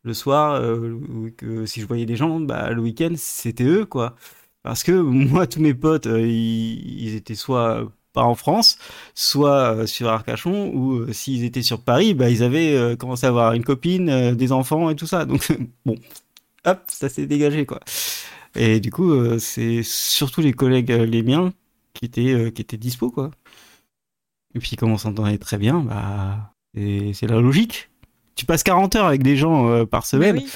le soir, euh, ou que si je voyais des gens, bah, le week-end, c'était eux, quoi. Parce que moi, tous mes potes, euh, ils, ils étaient soit pas en France, soit euh, sur Arcachon, ou euh, s'ils étaient sur Paris, bah, ils avaient commencé à avoir une copine, des enfants et tout ça. Donc, bon, hop, ça s'est dégagé, quoi. Et du coup, c'est surtout les collègues, les miens, qui étaient, qui étaient dispo, quoi. Et puis, comme on s'entendait très bien, bah, c'est la logique. Tu passes 40 heures avec des gens par Mais semaine, oui.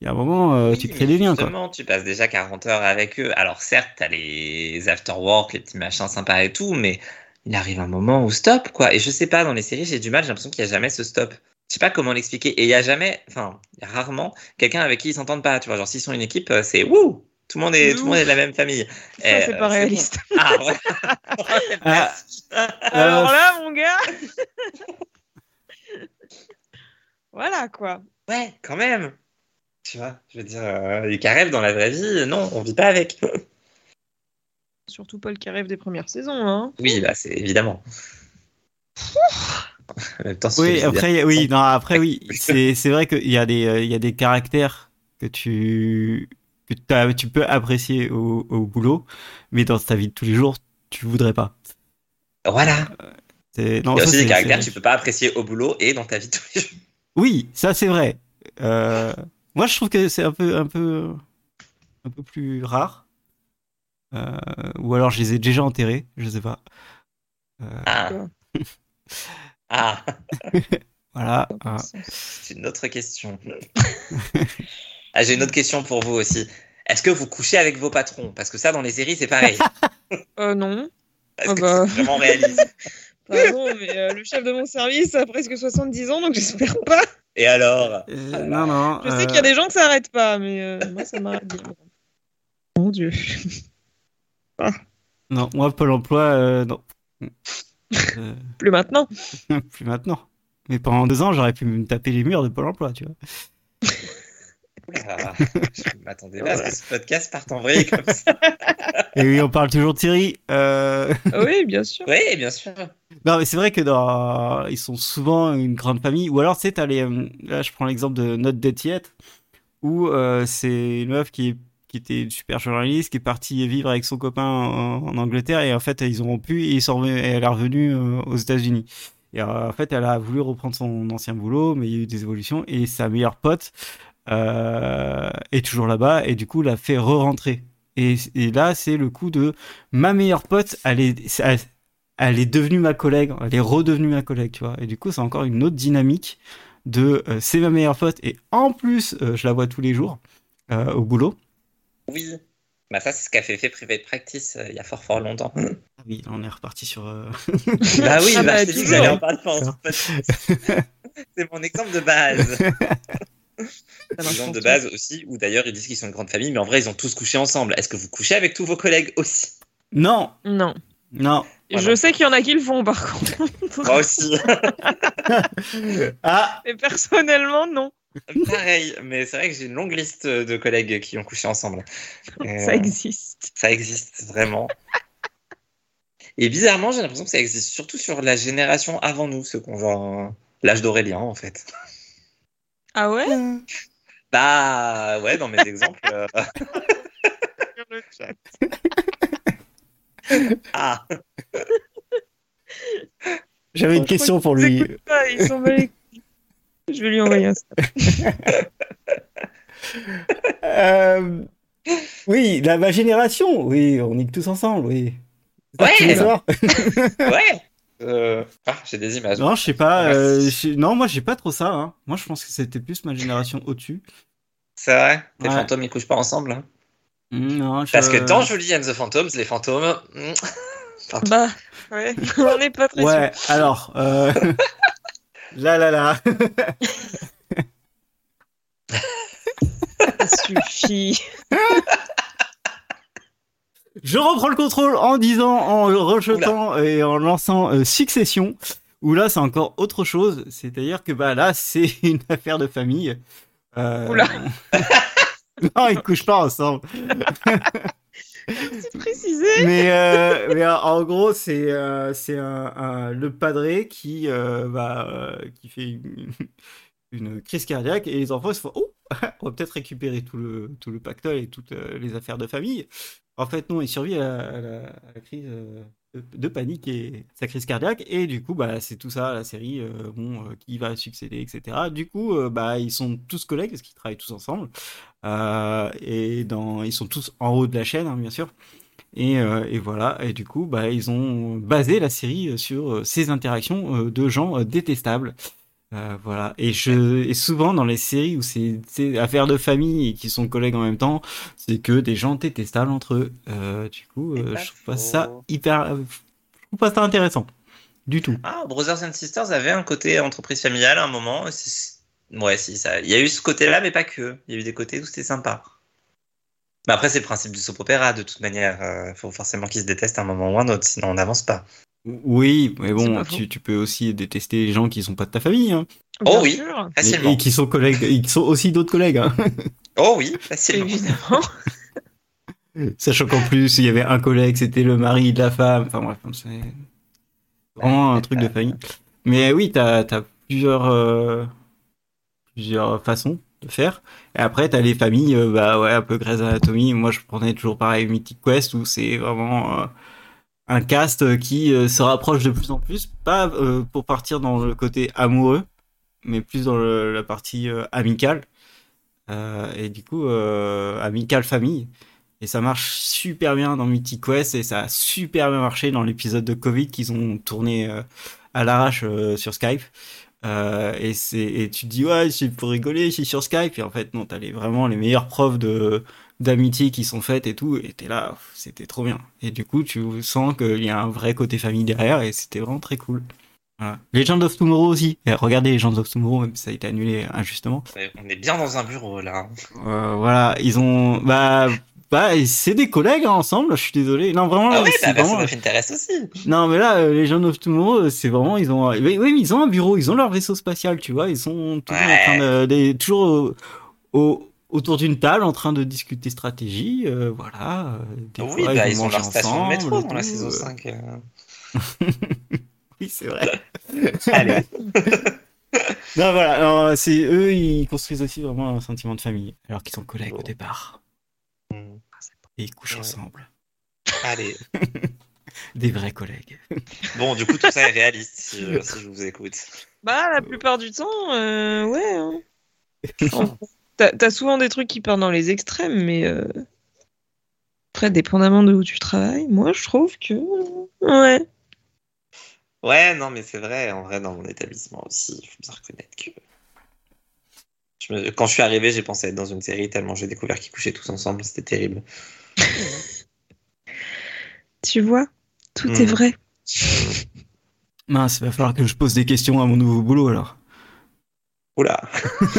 Il y a un moment, euh, Oui, tu crées des liens, quoi. Justement, tu passes déjà 40 heures avec eux. Alors certes, t'as les after-work, les petits machins sympas et tout, mais il arrive un moment où stop, quoi. Et je sais pas, dans les séries, j'ai du mal, j'ai l'impression qu'il y a jamais ce stop. Je sais pas comment l'expliquer. Et il y a jamais, enfin, il y a rarement quelqu'un avec qui ils s'entendent pas. Tu vois, genre s'ils sont une équipe, euh, c'est wouh, tout le monde est, tout le monde est de la même famille. Ça, c'est euh, pas bon. réaliste. Ah ouais. Ah, Alors Euh, là, mon gars Voilà, quoi. ouais, quand même. Tu vois, je veux dire, euh, les carrés dans la vraie vie, non, on vit pas avec. Surtout Paul qui rêve des premières saisons, hein. Oui, bah c'est évidemment. En même temps, c'est Oui, après, oui, non, après, oui, c'est, c'est vrai qu'il y a des, euh, il y a des caractères que tu, que tu peux apprécier au, au boulot, mais dans ta vie de tous les jours, tu voudrais pas. Voilà. C'est non, Il y a aussi des caractères que tu peux pas apprécier au boulot et dans ta vie de tous les jours. Oui, ça c'est vrai. Euh, moi, je trouve que c'est un peu, un peu, un peu plus rare. Euh, ou alors, je les ai déjà enterrés, je sais pas. Euh, Ah. ah, voilà. ah. c'est une autre question. ah, J'ai une autre question pour vous aussi. Est-ce que vous couchez avec vos patrons? Parce que ça, dans les séries, c'est pareil. Euh, non. Est-ce Ah que bah. c'est vraiment réaliste Pardon, mais euh, le chef de mon service a presque 70 ans, donc j'espère pas. Et alors? Euh, non, non. Je sais euh, qu'il y a des gens que ça arrête pas, mais euh, moi, ça m'arrête bien. Mon Dieu. Non, moi, Pôle emploi, euh, non. Euh, Plus maintenant. plus maintenant. Mais pendant deux ans, j'aurais pu me taper les murs de Pôle emploi, tu vois. Oula, Je m'attendais pas à ce que ce podcast parte en vrille comme ça. Et oui, on parle toujours de Thierry. Euh... Ah oui, bien sûr. Oui, bien sûr. Non, mais c'est vrai que dans... ils sont souvent une grande famille. Ou alors, tu sais, t'as les. euh, Là, je prends l'exemple de Not Dead Yet, où euh, c'est une meuf qui, est- qui était une super journaliste, qui est partie vivre avec son copain en, en Angleterre, et en fait, ils ont rompu, et, ils sont revenus- et elle est revenue euh, aux États-Unis. Et euh, en fait, elle a voulu reprendre son ancien boulot, mais il y a eu des évolutions, et sa meilleure pote euh, est toujours là-bas, et du coup, l'a fait re-rentrer. Et, et là, c'est le coup de ma meilleure pote, elle est, elle, elle est devenue ma collègue, elle est redevenue ma collègue, tu vois. Et du coup, c'est encore une autre dynamique de euh, c'est ma meilleure pote et en plus, euh, je la vois tous les jours au boulot. Oui. Bah ça, c'est ce qu'a fait fait Private Practice euh, il y a fort fort longtemps. Ah oui, on est reparti sur. euh, bah oui, Ah bah, bah, je t'ai dit que j'allais en parler pendant. C'est mon exemple de base. Exemple de base aussi, où d'ailleurs ils disent qu'ils sont une grande famille, mais en vrai ils ont tous couché ensemble. Est-ce que vous couchez avec tous vos collègues aussi? Non, Non. non. Voilà. Je sais qu'il y en a qui le font, par contre. Moi aussi. Ah, Mais personnellement, non. Pareil, mais c'est vrai que j'ai une longue liste de collègues qui ont couché ensemble. Euh, Ça existe. Ça existe vraiment. Et bizarrement, j'ai l'impression que ça existe surtout sur la génération avant nous, ceux qui ont genre euh, l'âge d'Aurélien en fait. Ah ouais? Bah ouais, dans mes exemples. euh, Sur le chat. Ah, j'avais une question pour lui. pas, ils s'en bat les couilles. Je vais lui envoyer un. Euh, Oui, la, ma génération, oui, on nique tous ensemble, oui. Ouais. ouais. Euh, Ah, j'ai des images. Non, je sais pas. Merci. euh, je- non, moi, j'ai pas trop ça. hein. Moi, je pense que c'était plus ma génération au-dessus. C'est vrai? Les Ouais. fantômes ils couchent pas ensemble. hein? Mm, Non, je- Parce que dans Julie and the Phantoms, les fantômes. mm, Bah, ouais. On n'est pas très Ouais, alors. Euh... là, là, là. Ça suffit. Je reprends le contrôle en disant, en rejetant et en lançant euh, Succession, où là c'est encore autre chose, c'est-à-dire que bah là c'est une affaire de famille. Euh... Oula. non, ils couchent pas ensemble. C'est précisé. Mais, euh, mais en gros c'est euh, c'est un, un- le padré qui euh, bah, qui fait une, une crise cardiaque et les enfants ils se font oh on va peut-être récupérer tout le tout le pactole et toutes euh, les affaires de famille. En fait non, il survit à la, crise euh, de, panique et sa crise cardiaque et du coup bah c'est tout ça la série euh, bon qui va succéder etc. Du coup bah ils sont tous collègues parce qu'ils travaillent tous ensemble et ils sont tous en haut de la chaîne hein, bien sûr. Et, et voilà, et du coup, bah, ils ont basé la série sur ces interactions de gens détestables. Euh, voilà, et, je, et souvent dans les séries où c'est affaires de famille et qui sont collègues en même temps, c'est que des gens détestables entre eux. Euh, du coup, euh, pas je trouve pas ça hyper. Je trouve pas ça intéressant. Du tout. Ah, Brothers and Sisters avait un côté entreprise familiale à un moment. c'est- Ouais, si, ça. Il y a eu ce côté-là, mais pas que. Il y a eu des côtés où c'était sympa. Mais après, c'est le principe du soap opéra, de toute manière. Il faut forcément qu'ils se détestent à un moment ou un autre, sinon on n'avance pas. Oui, mais bon, tu, tu peux aussi détester les gens qui sont pas de ta famille, hein, Oh Bien oui. sûr. et, Facilement. et qui sont collègues, et qui sont aussi d'autres collègues. hein. Oh oui, facilement. Évidemment. Sachant qu'en plus, il y avait un collègue, c'était le mari de la femme. Enfin bref, c'est vraiment un truc de famille. Mais oui, t'as as plusieurs, euh, plusieurs façons de faire. Et après, t'as les familles, euh, bah ouais, un peu Grey's Anatomy. Moi, je prenais toujours pareil Mythic Quest où c'est vraiment euh, un cast qui euh, se rapproche de plus en plus, pas pour partir dans le côté amoureux, mais plus dans la partie amicale. Et du coup, amicale famille. Et ça marche super bien dans Mythic Quest et ça a super bien marché dans l'épisode de Covid qu'ils ont tourné à l'arrache sur Skype. Euh, et c'est et tu te dis ouais c'est pour rigoler c'est sur Skype. Et en fait non t'as les vraiment les meilleures preuves de d'amitié qui sont faites et tout. Et t'es là c'était trop bien. Et du coup tu sens qu'il y a un vrai côté famille derrière et c'était vraiment très cool. Voilà. Legend of Tomorrow aussi. Et regardez Legend of Tomorrow même si ça a été annulé injustement. On est bien dans un bureau là. Euh, voilà. Ils ont bah bah c'est des collègues hein, ensemble je suis désolé non vraiment Ah oui, c'est bah, vraiment- ça m'intéresse aussi. non, mais là, euh, les Legend of Tomorrow, c'est vraiment, ils ont, oui, ils ont un bureau, ils ont leur vaisseau spatial, tu vois, ils sont toujours Ouais. en train de, des- toujours au- au- autour d'une table, en train de discuter stratégie, euh, voilà. euh, des Oui, fois, bah, vont ils ont leur station de ensemble métro dans la saison euh. 5. euh. Oui, c'est vrai. Allez. non, voilà, c'est eux, ils construisent aussi vraiment un sentiment de famille, alors qu'ils sont collègues au départ. Et ils couchent Ouais. ensemble, Allez. des vrais collègues. Bon, du coup, tout ça est réaliste si, euh, si je vous écoute. Bah, la plupart du temps, euh, ouais. hein. T'as t'as souvent des trucs qui partent dans les extrêmes, mais euh, après, dépendamment de où tu travailles, moi, je trouve que. Ouais. Ouais, non, mais c'est vrai, en vrai, dans mon établissement aussi, il faut bien reconnaître que. Je me- Quand je suis arrivé, j'ai pensé être dans une série tellement j'ai découvert qu'ils couchaient tous ensemble, c'était terrible. Tu vois, tout Hmm. est vrai. Mince, il va falloir que je pose des questions à mon nouveau boulot alors. Oula.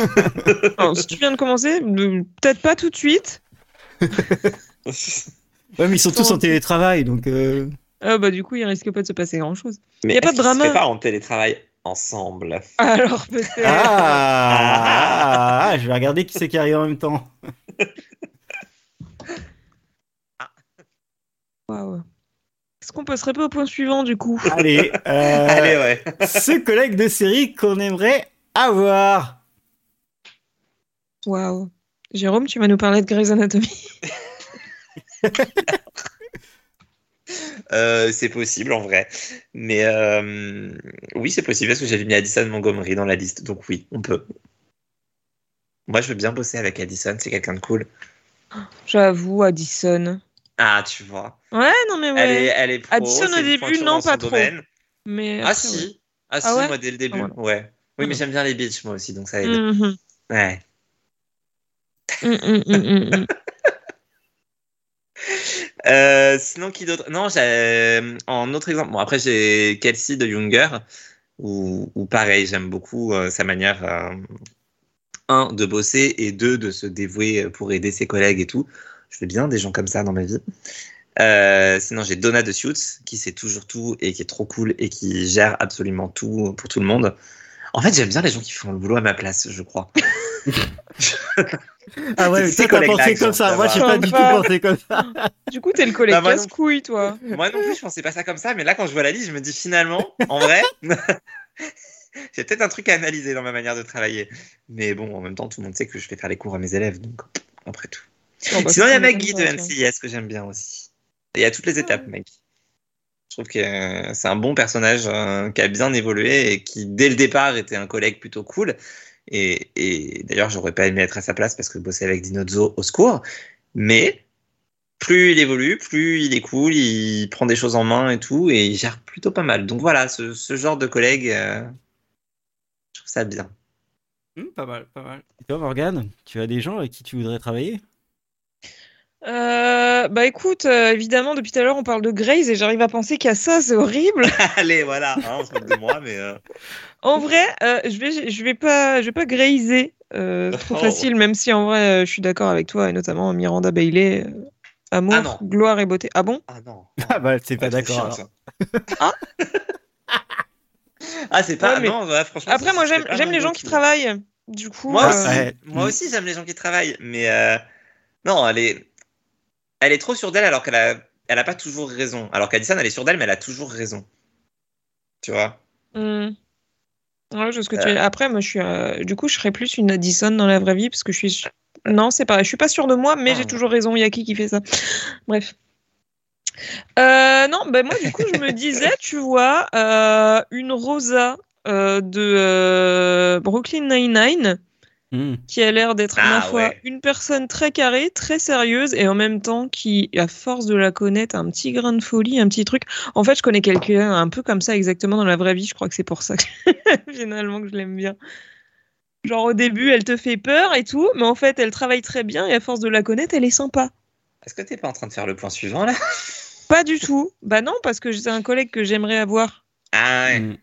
Alors, si tu viens de commencer, peut-être pas tout de suite. Ouais, mais ils sont tous en télétravail, donc. euh, Ah, bah, du coup, il risque pas de se passer grand chose. Mais Y a pas de drama. préparent en télétravail ensemble? Alors, peut-être. Ah, ah, je vais regarder qui c'est qui arrive en même temps. Waouh. Est-ce qu'on passerait pas au point suivant, du coup? Allez, euh, Allez, ouais. ce collègue de série qu'on aimerait avoir. Waouh. Jérôme, tu vas nous parler de Grey's Anatomy. Euh, c'est possible en vrai. Mais euh, oui, c'est possible parce que j'avais mis Addison Montgomery dans la liste. Donc oui, on peut. Moi, je veux bien bosser avec Addison, c'est quelqu'un de cool. J'avoue, Addison. Ah, tu vois. Ouais, non, mais ouais. Elle, est, elle est pro, Addison, au début, non, pas trop. domaine. Mais Ah ouais. si. Ah, Ah si, ouais moi dès le début. Ah, ouais. Oui, mais Mhm. j'aime bien les bitches moi aussi, donc ça aide. Mhm. Ouais. Mm, mm, mm. Euh, sinon, qui d'autre? Non, j'ai en autre exemple. Bon, après, j'ai Kelsey de Younger, où, où pareil, j'aime beaucoup euh, sa manière, euh, un, de bosser et deux, de se dévouer pour aider ses collègues et tout. Je veux bien des gens comme ça dans ma vie. Euh, sinon, j'ai Donna de Suits, qui sait toujours tout et qui est trop cool et qui gère absolument tout pour tout le monde. En fait, j'aime bien les gens qui font le boulot à ma place, je crois. Ah ouais, C'est mais toi t'as pensé comme ça. Moi j'ai pas du tout pensé comme ça. Du coup, t'es le collègue Bah, moi non casse-couille, toi. Moi non plus, je pensais pas ça comme ça, mais là, quand je vois la liste, je me dis finalement, en vrai, j'ai peut-être un truc à analyser dans ma manière de travailler. Mais bon, en même temps, tout le monde sait que je fais faire les cours à mes élèves, donc après tout. Bah, Sinon, il y a Maggie de. NCIS que j'aime bien aussi. Il y a toutes les étapes, Maggie. Je trouve que euh, c'est un bon personnage euh, qui a bien évolué et qui, dès le départ, était un collègue plutôt cool. Et, et d'ailleurs, j'aurais pas aimé être à sa place parce que bosser avec Dinozzo au secours. Mais plus il évolue, plus il est cool, il prend des choses en main et tout, et il gère plutôt pas mal. Donc voilà, ce, ce genre de collègue, euh, je trouve ça bien. Hmm, pas mal, pas mal. Et toi Morgane, tu as des gens avec qui tu voudrais travailler? Euh, bah écoute, euh, évidemment, depuis tout à l'heure, on parle de Grey's et j'arrive à penser qu'à ça, c'est horrible. Allez, voilà, hein, on se moque de moi, mais euh, En vrai, euh, je vais, je vais pas, je vais pas Greyser. Euh, c'est trop Oh. facile, même si en vrai, je suis d'accord avec toi et notamment Miranda Bailey. amour, Ah gloire et beauté. Ah bon? Ah non. Ah bah c'est pas Ouais, trop d'accord. ça. ah, c'est pas. Ouais, mais- Non, ouais, franchement. Après, moi, j'aime, j'aime les gens qui travaillent. Du coup, Moi euh, aussi, Ouais. moi aussi j'aime les gens qui travaillent, mais euh, non, elle est, elle est trop sûre d'elle alors qu'elle a, elle a pas toujours raison. Alors qu'Addison, elle est sûre d'elle, mais elle a toujours raison. Tu vois? Hmm. Ouais, je vois ce que tu Euh. Après, moi, je suis, euh, du coup, je serais plus une Addison dans la vraie vie parce que je suis. su- Non, c'est pareil. Je suis pas sûre de moi, mais Ah. j'ai toujours raison. Il y a qui qui fait ça? Bref. Euh, non, ben moi du coup je me disais, tu vois, euh, une Rosa de Brooklyn Nine-Nine Hmm. qui a l'air d'être à la Ah, fois ouais. une personne très carrée, très sérieuse et en même temps qui, à force de la connaître, a un petit grain de folie, un petit truc. En fait, je connais quelqu'un un peu comme ça exactement dans la vraie vie. Je crois que c'est pour ça que finalement que je l'aime bien. Genre au début, elle te fait peur et tout, mais en fait, elle travaille très bien et à force de la connaître, elle est sympa. Est-ce que t'es pas en train de faire le point suivant là? Pas du tout. Bah non, parce que c'est un collègue que j'aimerais avoir. Ah ouais. Hmm.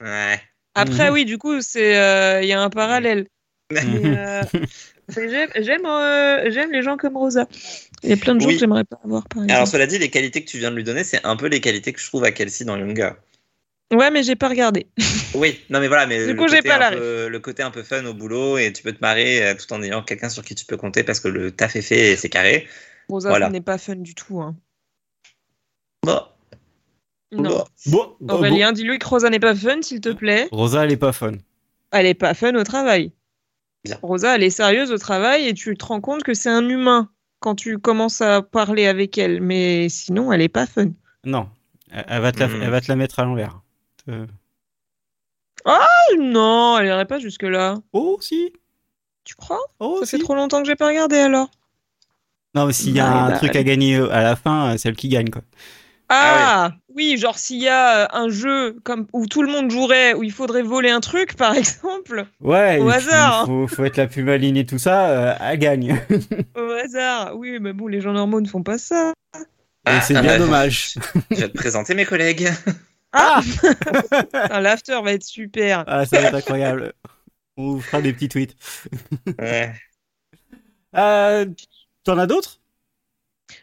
Ouais. Après, Mhm. oui, du coup, c'est euh, il y a un parallèle. Mhm. euh, mais j'aime j'aime euh, j'aime les gens comme Rosa. Il y a plein de gens Oui. que j'aimerais pas avoir, par exemple. Alors cela dit, les qualités que tu viens de lui donner, c'est un peu les qualités que je trouve à Kelsey dans Younger. Ouais, mais j'ai pas regardé. Oui, non mais voilà, mais Du le, coup, j'ai côté pas un la peu, le côté un peu fun au boulot et tu peux te marrer euh, tout en ayant quelqu'un sur qui tu peux compter parce que le taf est fait et c'est carré. Rosa Voilà. n'est pas fun du tout. Hein. Bon, Non. bon. Bon, bon, Aurélien, dis-lui que Rosa n'est pas fun, s'il te plaît. Rosa, elle est pas fun. Elle est pas fun au travail. Bien. Rosa, elle est sérieuse au travail et tu te rends compte que c'est un humain quand tu commences à parler avec elle. Mais sinon, elle est pas fun. Non, elle elle va te la, Hmm. elle va te la mettre à l'envers. Euh, Oh, non, elle irait pas jusque-là. Oh, si. Tu crois? Oh, Ça si. fait trop longtemps que j'ai pas regardé alors. Non, mais s'il y a Bah, un bah, truc à gagner euh, à la fin, euh, c'est elle qui gagne, quoi. Ah, oui, genre s'il y a euh, un jeu comme où tout le monde jouerait, où il faudrait voler un truc, par exemple, Ouais, Au hasard, hein. Faut, faut être la plus maligne et tout ça, euh, elle gagne. au hasard. Oui, mais bon, les gens normaux ne font pas ça. Et c'est Ah, bien bah, dommage. Je vais te présenter mes collègues. Ah L'after va être super. Ah, ça va être incroyable. On vous fera des petits tweets. Ouais. Euh, T'en as d'autres?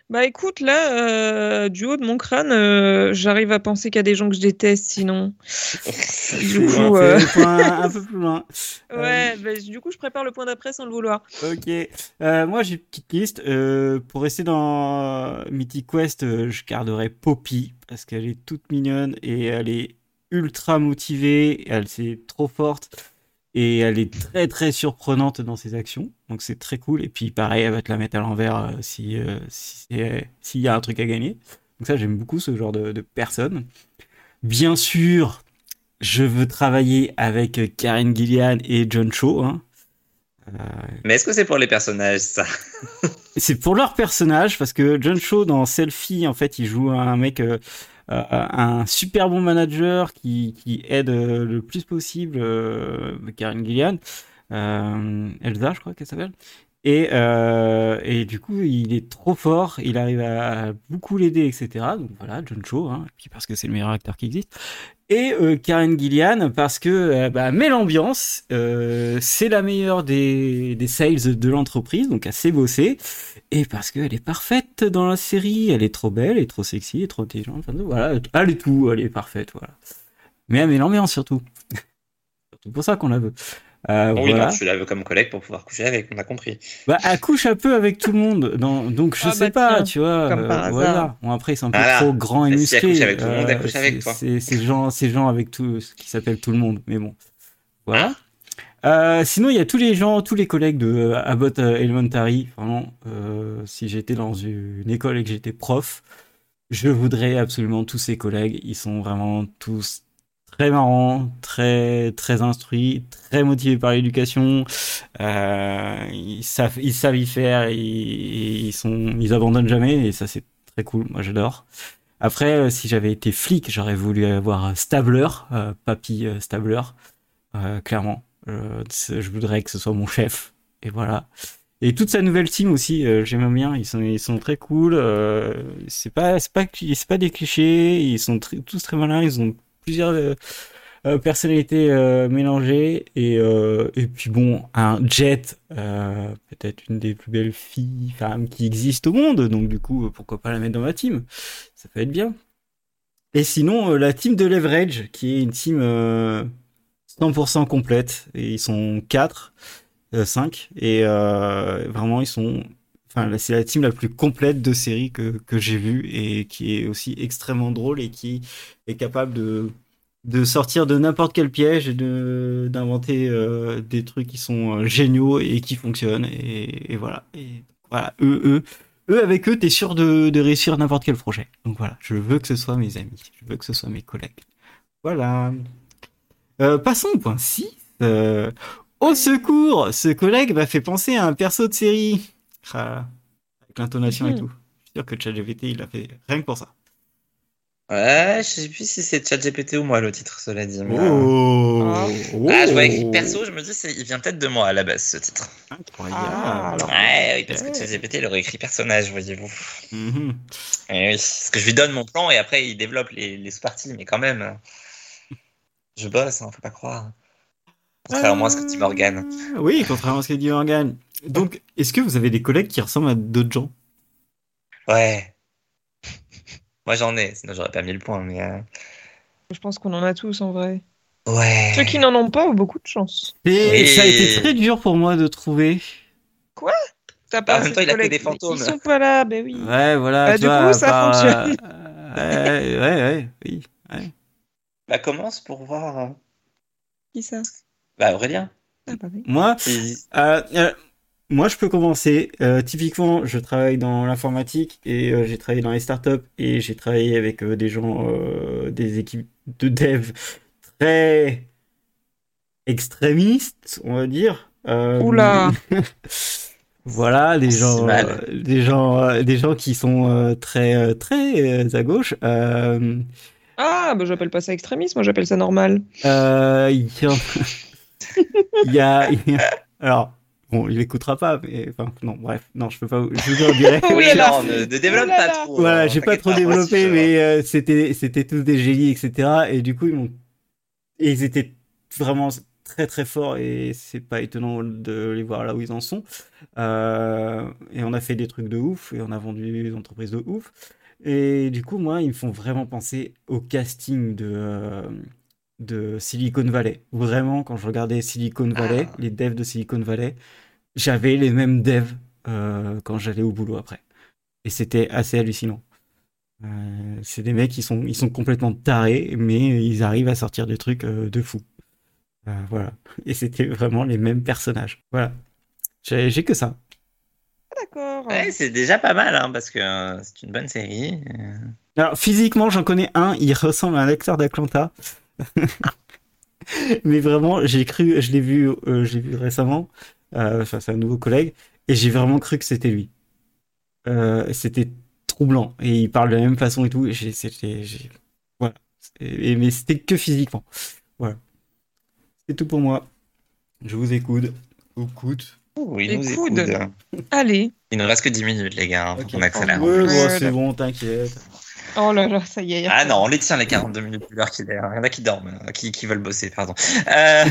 Bah écoute, là, euh, du haut de mon crâne, euh, j'arrive à penser qu'il y a des gens que je déteste sinon. Du coup, euh, un peu plus loin. Ouais, bah, du coup, je prépare le point d'après sans le vouloir. Ok. Euh, moi, j'ai une petite liste. Euh, pour rester dans Mythic Quest, euh, je garderai Poppy parce qu'elle est toute mignonne et elle est ultra motivée. Elle c'est trop forte et elle est très très surprenante dans ses actions. Donc c'est très cool. Et puis pareil, elle va te la mettre à l'envers euh, si euh, si s'il y a un truc à gagner. Donc ça, j'aime beaucoup ce genre de, de personnes. Bien sûr, je veux travailler avec Karen Gillian et John Cho. Hein. Euh, Mais est-ce que c'est pour les personnages ça? C'est pour leur personnage parce que John Cho dans Selfie en fait il joue un mec un super bon manager qui, qui aide euh, le plus possible euh, Karen Gillian euh, Elsa je crois qu'elle s'appelle. Et, euh, et du coup il est trop fort il arrive à beaucoup l'aider etc donc voilà John Cho hein, parce que c'est le meilleur acteur qui existe. Et euh, Karen Gillian parce que euh, bah, met l'ambiance euh, c'est la meilleure des, des sales de l'entreprise donc assez bossé et parce qu'elle est parfaite dans la série, elle est trop belle, elle est trop sexy, elle est trop intelligente, enfin, voilà, elle est tout, elle est parfaite, voilà. Mais elle met l'ambiance surtout. C'est pour ça qu'on la veut. Euh, Oui, voilà. non, tu la veux comme collègue pour pouvoir coucher avec, on a compris. Bah, elle couche un peu avec tout le monde, dans... donc je Ah sais bah pas, tiens, tu vois. comme par hasard. voilà. Bon, après, ils sont un peu Voilà. trop grands et Et si elle musclés. couche avec tout le monde, elle couche avec c'est- toi. C'est ces gens, ces gens avec tout, ce qui s'appelle tout le monde, mais bon. Voilà. Euh, sinon, il y a tous les gens, tous les collègues de euh, Abbott euh, Elementary. Vraiment, si j'étais dans une école et que j'étais prof, je voudrais absolument tous ces collègues. Ils sont vraiment tous très marrants, très très instruits, très motivés par l'éducation. Ils savent, ils savent y faire. Ils, ils sont, ils abandonnent jamais et ça c'est très cool. Moi j'adore. Après, si j'avais été flic, j'aurais voulu avoir Stabler, Papy Stabler, clairement. Euh, je voudrais que ce soit mon chef. Et voilà. Et toute sa nouvelle team aussi, euh, j'aime bien. Ils sont, ils sont très cool. Euh, c'est pas, des clichés. Ils sont tous très malins. Ils ont plusieurs personnalités mélangées. Et, et puis bon, un Jet, peut-être une des plus belles filles, femmes qui existent au monde. Donc du coup, pourquoi pas la mettre dans ma team? Ça peut être bien. Et sinon, la team de Leverage, qui est une team 100% complète. Et ils sont 4, 5. Et euh, vraiment, ils sont... Enfin, c'est la team la plus complète de série que, que j'ai vue et qui est aussi extrêmement drôle et qui est capable de, de sortir de n'importe quel piège et de, d'inventer euh, des trucs qui sont euh, géniaux et qui fonctionnent. Et, et voilà. Et voilà, eux, eux, eux, avec eux, t'es sûr de, de réussir n'importe quel projet. Donc voilà, je veux que ce soit mes amis, je veux que ce soit mes collègues. Voilà. Euh, passons au point 6. Euh, au secours, ce collègue m'a fait penser à un perso de série. Ah, avec l'intonation et Mhm. tout. Je suis sûr que ChatGPT, il l'a fait rien que pour ça. Ouais, je sais plus si c'est ChatGPT ou moi le titre, cela dit. mais, euh, Oh, Ah. Je vois écrit Oh. perso, je me dis, il vient peut-être de moi à la base ce titre. Incroyable. Ah, alors. Ouais, oui, parce que Ouais. ChatGPT, il aurait écrit personnage, voyez-vous. Mhm. Eh oui, parce que je lui donne mon plan et après il développe les, les sous-parties, mais quand même, euh, je bosse, hein, faut pas croire. Contrairement à ce que dit Morgan. Euh, Oui, contrairement à ce que dit Morgan. Donc, est-ce que vous avez des collègues qui ressemblent à d'autres gens? Ouais. Moi j'en ai, sinon j'aurais pas mis le point, mais. euh, Je pense qu'on en a tous en vrai. Ouais. Ceux qui n'en ont pas ont beaucoup de chance. Et Oui. ça a été très dur pour moi de trouver. T'as pas En même temps, de il a que des fantômes. Ils sont pas là, ben oui. Ouais, voilà. Bah, tu du vois, coup, ça fonctionne. euh, ouais, ouais, ouais, oui. Bah commence pour voir. euh, Qui ça? Bah Aurélien. Ah, bah oui. Moi, euh, euh, moi, je peux commencer. Euh, typiquement, je travaille dans l'informatique et euh, j'ai travaillé dans les startups et j'ai travaillé avec euh, des gens, euh, des équipes de dev très extrémistes, on va dire. Euh, Oula. Voilà, des gens, euh, des gens, euh, des gens qui sont euh, très, très euh, à gauche. Euh, Ah, bah j'appelle pas ça extrémisme, moi j'appelle ça normal. euh, il y a, il y a, il y a- alors, bon, il écoutera pas, mais enfin, non, bref, non, je peux pas, vous- je vous en dirai. Oh Oui, non, ne, ne développe Oh là pas là. trop. Voilà, hein, j'ai pas trop développé, mais euh, c'était, c'était tous des génies, etc. Et du coup, ils m'ont, et ils étaient vraiment très très forts et c'est pas étonnant de les voir là où ils en sont. Euh, et on a fait des trucs de ouf et on a vendu des entreprises de ouf. Et du coup, moi, ils me font vraiment penser au casting de, euh, de Silicon Valley. Vraiment, quand je regardais Silicon Valley, Ah. les devs de Silicon Valley, j'avais les mêmes devs euh, quand j'allais au boulot après. Et c'était assez hallucinant. Euh, c'est des mecs qui sont, ils sont complètement tarés, mais ils arrivent à sortir des trucs de fou. Voilà. Et c'était vraiment les mêmes personnages. Voilà. J'ai que ça. D'accord. Ouais, c'est déjà pas mal, hein, parce que euh, c'est une bonne série. euh. Alors, physiquement, j'en connais un, il ressemble à un acteur d'Atlanta. Mais vraiment, j'ai cru, je l'ai vu, euh, je l'ai vu récemment, euh, enfin, c'est un nouveau collègue, et j'ai vraiment cru que c'était lui. Euh, c'était troublant, et il parle de la même façon et tout, et voilà. Et- mais c'était que physiquement. Voilà. C'est tout pour moi. Je vous écoute. Écoute. Ouh, il nous Écoute. écoute. Allez. Il nous reste que 10 minutes, les gars. hein, qu'on accélère. Bon, Ouais, c'est bon, t'inquiète. Oh là là, ça y est. Ah non, on les tient les 42 minutes de l'heure qu'il est. hein. Il y en a qui dorment, euh, qui, qui veulent bosser, pardon. Euh,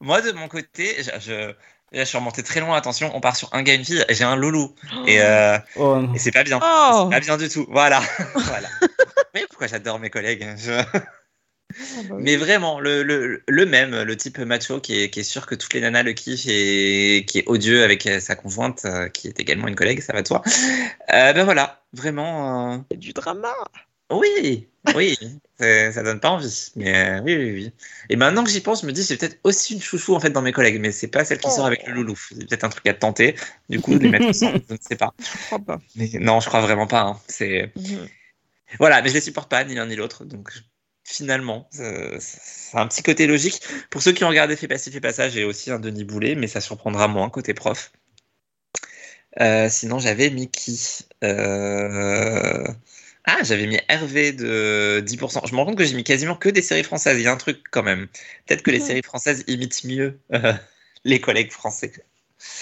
Moi, de mon côté, je, je, suis remonté très loin. Attention, on part sur un gars, une fille. J'ai un loulou. Et, euh, Oh et c'est pas bien. Oh. C'est pas bien du tout. Voilà. voilà. Mais pourquoi j'adore mes collègues je- Ah. Mais vraiment, le, le, le même, le type macho qui est, qui est sûr que toutes les nanas le kiffent et qui est odieux avec euh, sa conjointe, euh, qui est également une collègue, ça va de soi. Euh, ben voilà, vraiment. euh, Il y a du drama. Oui, oui, c'est- ça donne pas envie. Mais euh, oui, oui, oui. Et maintenant que j'y pense, je me dis, c'est peut-être aussi une chouchou en fait dans mes collègues, mais c'est pas celle qui Oh. sort avec le loulou. C'est peut-être un truc à tenter. Du coup, de les mettre ensemble, je ne sais pas. Je crois pas. Mais non, je crois vraiment pas. hein. C'est Mhm. voilà, mais je les supporte pas, ni l'un ni l'autre. Donc finalement, c'est un petit côté logique. Pour ceux qui ont regardé Fait passer, fait passage, j'ai aussi un Denis Boulet, mais ça surprendra moins côté prof. Euh, sinon, j'avais mis qui? Euh, Ah, j'avais mis Hervé de 10%. Je me rends compte que j'ai mis quasiment que des séries françaises. Il y a un truc quand même. Peut-être que les séries françaises imitent mieux euh, les collègues français.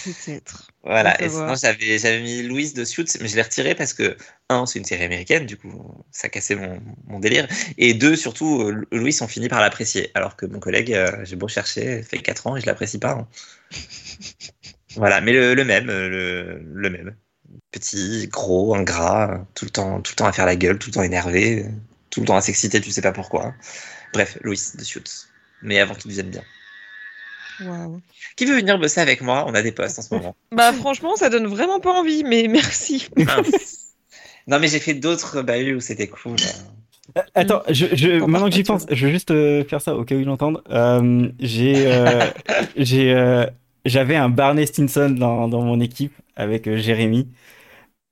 Peut-être. Voilà, et sinon j'avais j'avais mis Louise de Suits, mais je l'ai retiré parce que, un, c'est une série américaine, du coup, ça cassait mon, mon délire, et deux, surtout, euh, Louise, on finit par l'apprécier, alors que mon collègue, euh, j'ai beau chercher, fait 4 ans et je l'apprécie pas. hein. voilà, mais le, le même, euh, le, le même. Petit, gros, ingrat, tout le, temps, tout le temps à faire la gueule, tout le temps énervé, tout le temps à s'exciter, tu sais pas pourquoi. Bref, Louise de Suits, mais avant qu'il devienne bien. Qui veut venir bosser avec moi? On a des postes en ce moment. Bah franchement, ça donne vraiment pas envie, mais merci. Non, mais j'ai fait d'autres bahuts où c'était cool. Euh, Attends, je, je, maintenant que j'y pense, je vais juste euh, faire ça au cas où ils l'entendent. Euh, j'ai, euh, j'ai, euh, j'avais un Barney Stinson dans, dans mon équipe avec euh, Jérémy.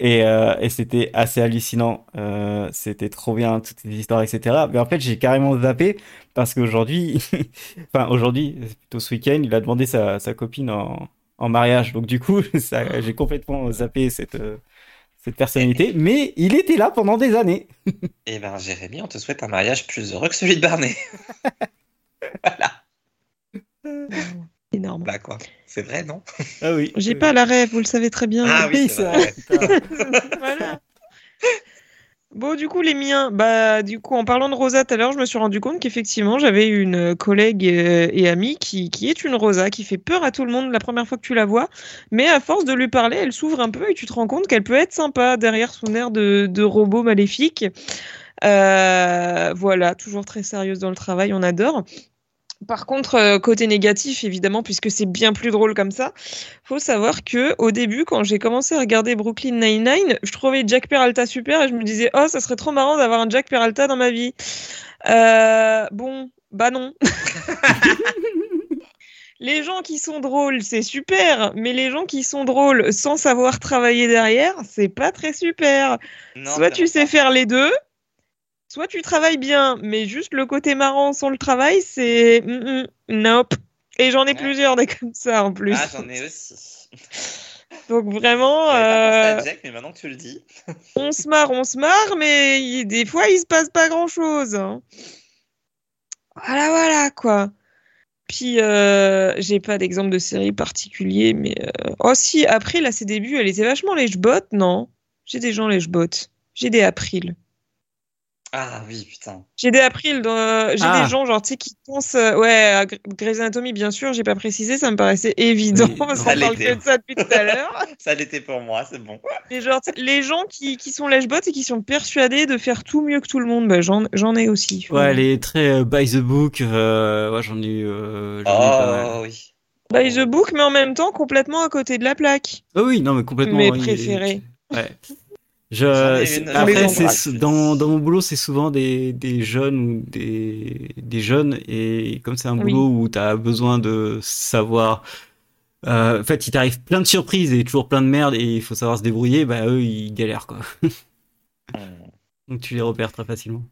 Et, euh, et c'était assez hallucinant. Euh, c'était trop bien, toutes ces histoires, etc. Mais en fait, j'ai carrément zappé parce qu'aujourd'hui, enfin aujourd'hui, c'est plutôt ce week-end, il a demandé sa, sa copine en, en mariage. Donc du coup, ça, j'ai complètement zappé cette, euh, cette personnalité. Mais il était là pendant des années. Eh ben, Jérémy, on te souhaite un mariage plus heureux que celui de Barney. voilà. Énorme. Bah quoi. C'est vrai, non Ah oui. J'ai pas la rêve, vous le savez très bien. Ah oui, c'est vrai. voilà. Bon, du coup, les miens, bah, du coup, en parlant de Rosa tout à l'heure, je me suis rendu compte qu'effectivement, j'avais une collègue euh, et amie qui, qui est une Rosa, qui fait peur à tout le monde la première fois que tu la vois, mais à force de lui parler, elle s'ouvre un peu et tu te rends compte qu'elle peut être sympa derrière son air de, de robot maléfique. Euh, voilà, toujours très sérieuse dans le travail, on adore. Par contre, euh, côté négatif, évidemment, puisque c'est bien plus drôle comme ça, faut savoir que au début, quand j'ai commencé à regarder Brooklyn Nine-Nine, je trouvais Jack Peralta super et je me disais, oh, ça serait trop marrant d'avoir un Jack Peralta dans ma vie. Euh, bon, bah non. les gens qui sont drôles, c'est super, mais les gens qui sont drôles sans savoir travailler derrière, c'est pas très super. Non, Soit tu sais pas. faire les deux, soit tu travailles bien, mais juste le côté marrant sans le travail, c'est mm, mm, nope. Et j'en ai Ouais. plusieurs des comme ça en plus. Ah, j'en ai aussi. Donc vraiment, pas euh, Jack, mais maintenant que tu le dis. on se marre, on se marre, mais il- des fois il se passe pas grand chose. Voilà, voilà quoi. Puis euh, j'ai pas d'exemple de série particulier, mais euh, oh si, April à ses débuts, elle était vachement lèche-botte, non? J'ai des gens lèche-botte. J'ai des April. Ah oui, putain. J'ai des April, dans- j'ai Ah. des gens genre tu sais qui pensent euh, ouais à Gr- Grey's Anatomy bien sûr, j'ai pas précisé, ça me paraissait évident Oui, parce qu'on Ça parle l'était. que de ça depuis tout à l'heure. Ça l'était pour moi, c'est bon. Mais genre les gens qui, qui sont lèche-bottes et qui sont persuadés de faire tout mieux que tout le monde, bah, j'en j'en ai aussi. Ouais, elle est très euh, by the book. euh, ouais, j'en ai eu. euh, eu pas mal. Oh oui. By the book, mais en même temps complètement à côté de la plaque. Ah oui, non, mais complètement. Mes il préférés. Ouais. Je, après, c'est embrasse. dans, dans mon boulot, c'est souvent des, des jeunes ou des, des jeunes, et comme c'est un Oui. boulot où tu as besoin de savoir. euh, en fait, il t'arrive plein de surprises et toujours plein de merde, et il faut savoir se débrouiller, bah eux, ils galèrent, quoi. Hmm. Donc tu les repères très facilement.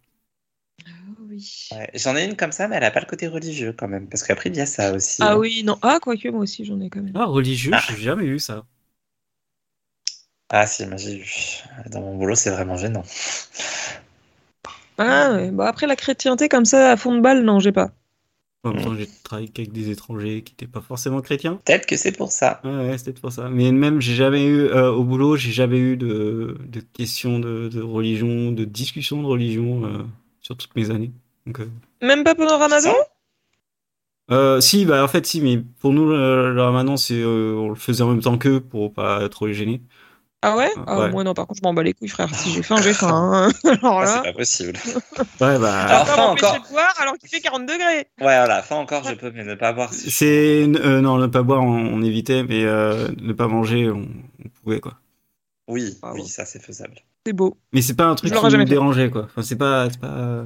oui. Ouais, J'en ai une comme ça, mais elle a pas le côté religieux quand même. Parce qu'après, il y a ça aussi. Ah hein. oui, non. Ah, quoique, moi aussi, j'en ai quand même. Ah, religieux, Ah. j'ai jamais eu ça. Ah si, moi j'ai eu. Dans mon boulot, c'est vraiment gênant. Ah, ouais. Bon, après, la chrétienté comme ça, à fond de balle, non, j'ai pas. En même temps, j'ai travaillé qu'avec des étrangers qui n'étaient pas forcément chrétiens. Peut-être que c'est pour ça. Ouais, ouais, c'était pour ça. Mais même, j'ai jamais eu, euh, au boulot, j'ai jamais eu de, de questions de, de religion, de discussion de religion euh, sur toutes mes années. Donc, euh, Même pas pendant Ramadan? Euh, si, bah en fait, si, mais pour nous, le, le ramadan, c'est, euh, on le faisait en même temps qu'eux pour pas trop les gêner. Ah ouais, Ouais. ah, Moi non, par contre, je m'en bats les couilles, frère. Si j'ai faim, j'ai faim. hein. Alors Ah, là, c'est pas possible. Ouais, bah, Alors, m'empêcher encore. de boire alors qu'il fait 40 degrés. Ouais, voilà, fin encore, je peux, mais ne pas boire. si- c'est, euh, non, ne pas boire, on, on évitait, mais euh, ne pas manger, on, on pouvait, quoi. Oui, Ah oui, bon. ça c'est faisable. C'est beau. Mais c'est pas un truc Je qui nous dérangeait, quoi. Enfin, c'est pas, c'est pas.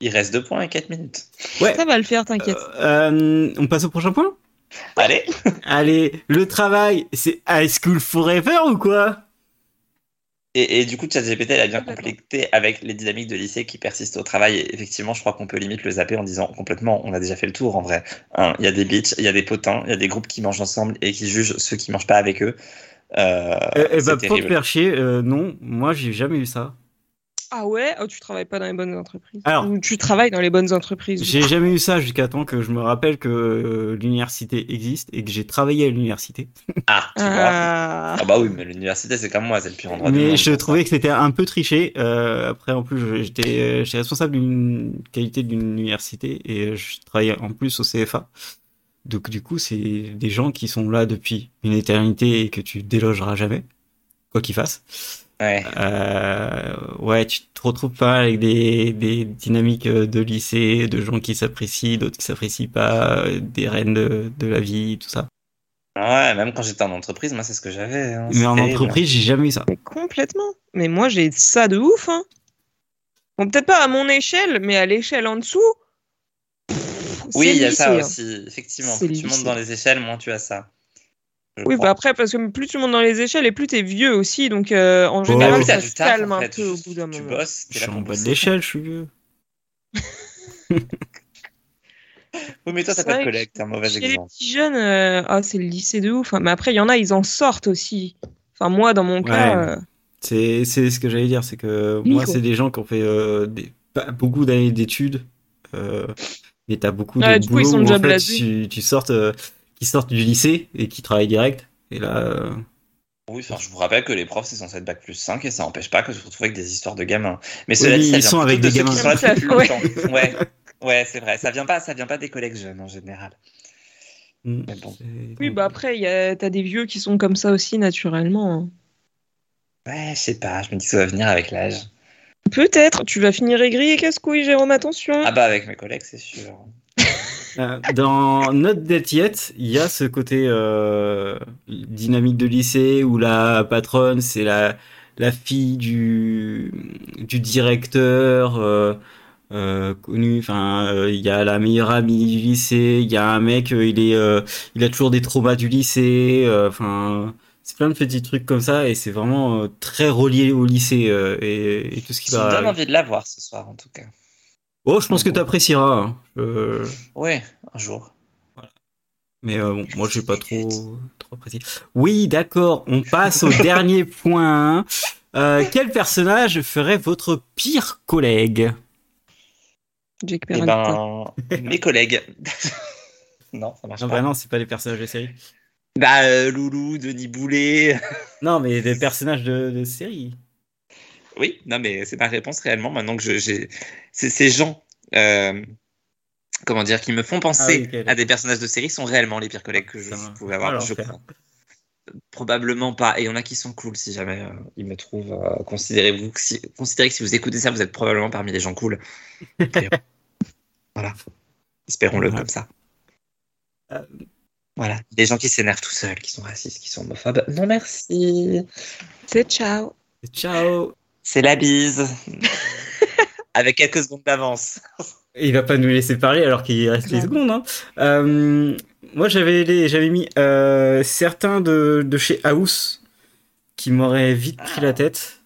Il reste deux points et 4 minutes. Ouais. Ça va le faire, t'inquiète. Euh, on passe au prochain point? Allez Allez, le travail, c'est High School Forever ou quoi? Et, et du coup, ChatGPT, elle a bien complété avec les dynamiques de lycée qui persistent au travail. Et effectivement, je crois qu'on peut limite le zapper en disant complètement, on a déjà fait le tour en vrai. Hein, Il y a des bitches, il y a des potins, il y a des groupes qui mangent ensemble et qui jugent ceux qui mangent pas avec eux. Euh, Eh eh c'est bah, pour te terrible. faire chier, euh, non, moi j'ai jamais eu ça. Ah ouais? Oh, tu travailles pas dans les bonnes entreprises. Alors- Ou tu travailles dans les bonnes entreprises. J'ai jamais eu ça jusqu'à temps que je me rappelle que euh, l'université existe et que j'ai travaillé à l'université. Ah, tu vois. Ah. Ah bah oui, mais l'université, c'est comme moi, c'est le pire endroit du monde. Mais je ça. trouvais que c'était un peu triché. Euh, après, en plus, j'étais euh, j'étais responsable d'une qualité d'une université et je travaillais en plus au CFA. Donc du coup, c'est des gens qui sont là depuis une éternité et que tu délogeras jamais, quoi qu'ils fassent. Ouais. Euh, ouais, tu te retrouves pas avec des, des dynamiques de lycée, de gens qui s'apprécient, d'autres qui s'apprécient pas, des reines de, de la vie, tout ça. Ouais, même quand j'étais en entreprise, moi, c'est ce que j'avais. hein, Mais en terrible. entreprise, j'ai jamais eu ça. Mais complètement. Mais moi, j'ai ça de ouf. Hein. Bon, peut-être pas à mon échelle, mais à l'échelle en dessous. pff, Oui, il y a ça lycée, hein. aussi, effectivement. Plus le tu montes dans les échelles, moins tu as ça. Je Oui, bah après, parce que plus tu montes dans les échelles et plus t'es vieux aussi, donc euh, en général, ça se calme un peu au bout d'un Tu moment. bosses, Je suis en bas de l'échelle, je suis vieux. Oui, mais toi, t'as pas de collègue, t'es un mauvais Chez les exemple. petits jeunes, euh, ah, c'est le lycée de ouf. Mais après, il y en a, ils en sortent aussi. Enfin, moi, dans mon cas, Ouais. euh, C'est c'est ce que j'allais dire, c'est que moi, c'est des gens qui ont fait euh, des, pas beaucoup d'années d'études. Euh, et t'as beaucoup de coup, ils boulot sont où, déjà en fait, tu, tu sortes, euh, qui sortent du lycée et qui travaillent direct. Et là, euh, Oui, enfin, je vous rappelle que les profs, c'est censé être bac plus 5 et ça n'empêche pas que je vous retrouve avec des histoires de gamins. Mais Oui, cela dit, mais ça ils vient sont avec de des ceux gamins. qui sont là depuis longtemps. Ouais, ouais c'est vrai. Ça vient pas, ça vient pas des collègues jeunes en général. hmm, Mais bon. oui, bah après, il y a- t'as des vieux qui sont comme ça aussi, naturellement. hein. Ouais, je sais pas. Je me dis que ça va venir avec l'âge. Peut-être, tu vas finir aigri et casse-couille, Jérôme, attention. Ah bah avec mes collègues, c'est sûr. Euh, Dans Not Dead Yet, il y a ce côté euh, dynamique de lycée où la patronne, c'est la, la fille du, du directeur euh, euh, connu. Enfin, euh, il y a la meilleure amie du lycée. Il y a un mec, euh, il est, euh, il a toujours des traumas du lycée. euh, Enfin, c'est plein de petits trucs comme ça et c'est vraiment très relié au lycée euh, et, et tout ce qui Ça me donne va. envie de la voir ce soir, en tout cas. Oh, je pense que t'apprécieras. hein. Euh, Ouais, un jour. Mais euh, bon, moi, j'ai pas trop, trop apprécié. Oui, d'accord. On passe au dernier point. Euh, quel personnage ferait votre pire collègue? Jake Eh ben, mes collègues. non, ça marche Non, pas. bah non, c'est pas les personnages de série. Bah, euh, Loulou, Denis Boulet. Non, mais des personnages de, de série. Oui, non, mais c'est ma réponse réellement. Maintenant que je- j'ai. C'est ces gens. euh, Comment dire, qui me font penser Ah oui, à des personnages de série sont réellement les pires collègues que je pouvais avoir, Alors, je crois. Probablement pas. Et il y en a qui sont cool si jamais euh, ils me trouvent. euh, considérez-vous que si, considérez que si vous écoutez ça, vous êtes probablement parmi les gens cool. Et, voilà. Espérons-le comme ça. Euh. Voilà. Des gens qui s'énervent tout seuls, qui sont racistes, qui sont homophobes. Non, merci. C'est ciao. Ciao. C'est la bise. Avec quelques secondes d'avance. Il va pas nous laisser parler alors qu'il reste les Non. secondes. Hein. Euh, moi, j'avais j'avais mis euh, certains de, de chez House qui m'auraient vite pris la tête.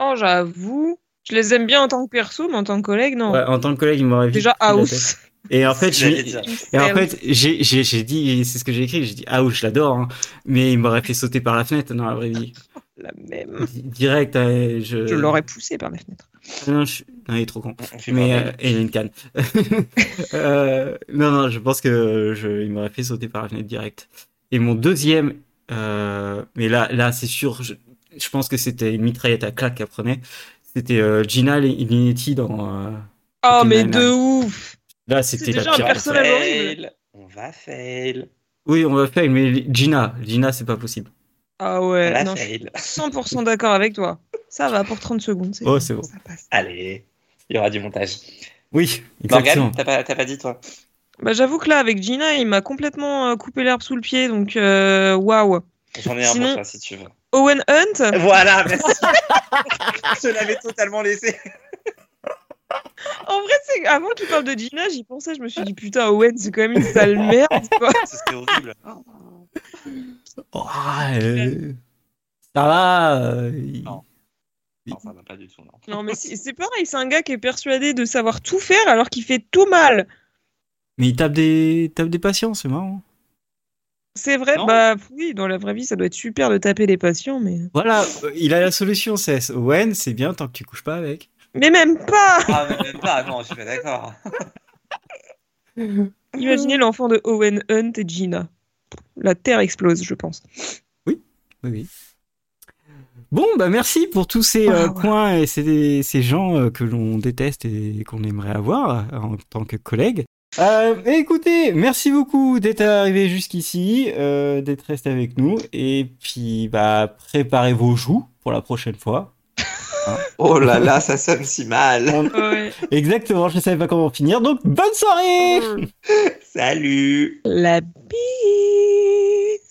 Oh, j'avoue. Je les aime bien en tant que perso, mais en tant que collègue, non. Ouais, en tant que collègue, ils m'auraient vite Déjà, pris la tête. House. Et en fait, j'ai-. Et en fait, j'ai j'ai- j'ai dit, c'est ce que j'ai écrit, j'ai dit, ah oui, je l'adore, hein. mais il m'aurait fait sauter par la fenêtre dans la vraie vie. La même. Di- Direct, euh, je... Je l'aurais poussé par la fenêtre. Non, je- non, il est trop con. Mais euh, il a une canne. Euh, non, non, je pense que je, il m'aurait fait sauter par la fenêtre direct. Et mon deuxième, euh, mais là, là, c'est sûr, je, je pense que c'était une mitraillette à claque qu'elle prenait. C'était euh, Gina Linetti dans. euh, Oh, mais de ouf. Là, c'était la déjà pire. personnage horrible. Fail. On va fail. Oui, on va faire, mais Gina, Gina, c'est pas possible. Ah ouais, va non, je fail. suis 100% d'accord avec toi. Ça va pour 30 secondes. Oh, c'est bon. Ça passe. Allez, il y aura du montage. Oui, exactement. Morgane, t'as pas, t'as pas dit toi Bah, j'avoue que là, avec Gina, il m'a complètement euh, coupé l'herbe sous le pied, donc euh, waouh. J'en ai un Sinon- pour toi si tu veux. Owen Hunt, Voilà, merci. Je l'avais totalement laissé. en vrai, c'est avant qu'il parle de Gina, j'y pensais, je me suis dit putain, Owen, c'est quand même une sale merde, quoi. C'était horrible. Oh, euh, ça va. euh, Non. Non, ça va pas du tout, non. Non, mais c'est pareil, c'est un gars qui est persuadé de savoir tout faire alors qu'il fait tout mal. Mais il tape des, tape des patients, c'est marrant. C'est vrai, Non. bah oui, dans la vraie vie, ça doit être super de taper les patients, mais. Voilà, euh, il a la solution, c'est Owen, c'est bien tant que tu couches pas avec. Mais même pas Ah, mais même pas, non, je suis pas d'accord. Imaginez l'enfant de Owen Hunt et Gina. La Terre explose, je pense. Oui, oui. Bon, bah merci pour tous ces euh, Ah, ouais. points et ces, ces gens euh, que l'on déteste et qu'on aimerait avoir euh, en tant que collègues. Euh, écoutez, merci beaucoup d'être arrivé jusqu'ici, d'être resté avec nous. Et puis, bah, préparez vos joues pour la prochaine fois oh là là, ça sonne si mal. Exactement, je ne savais pas comment finir, donc bonne soirée. Mm. Salut. La bise.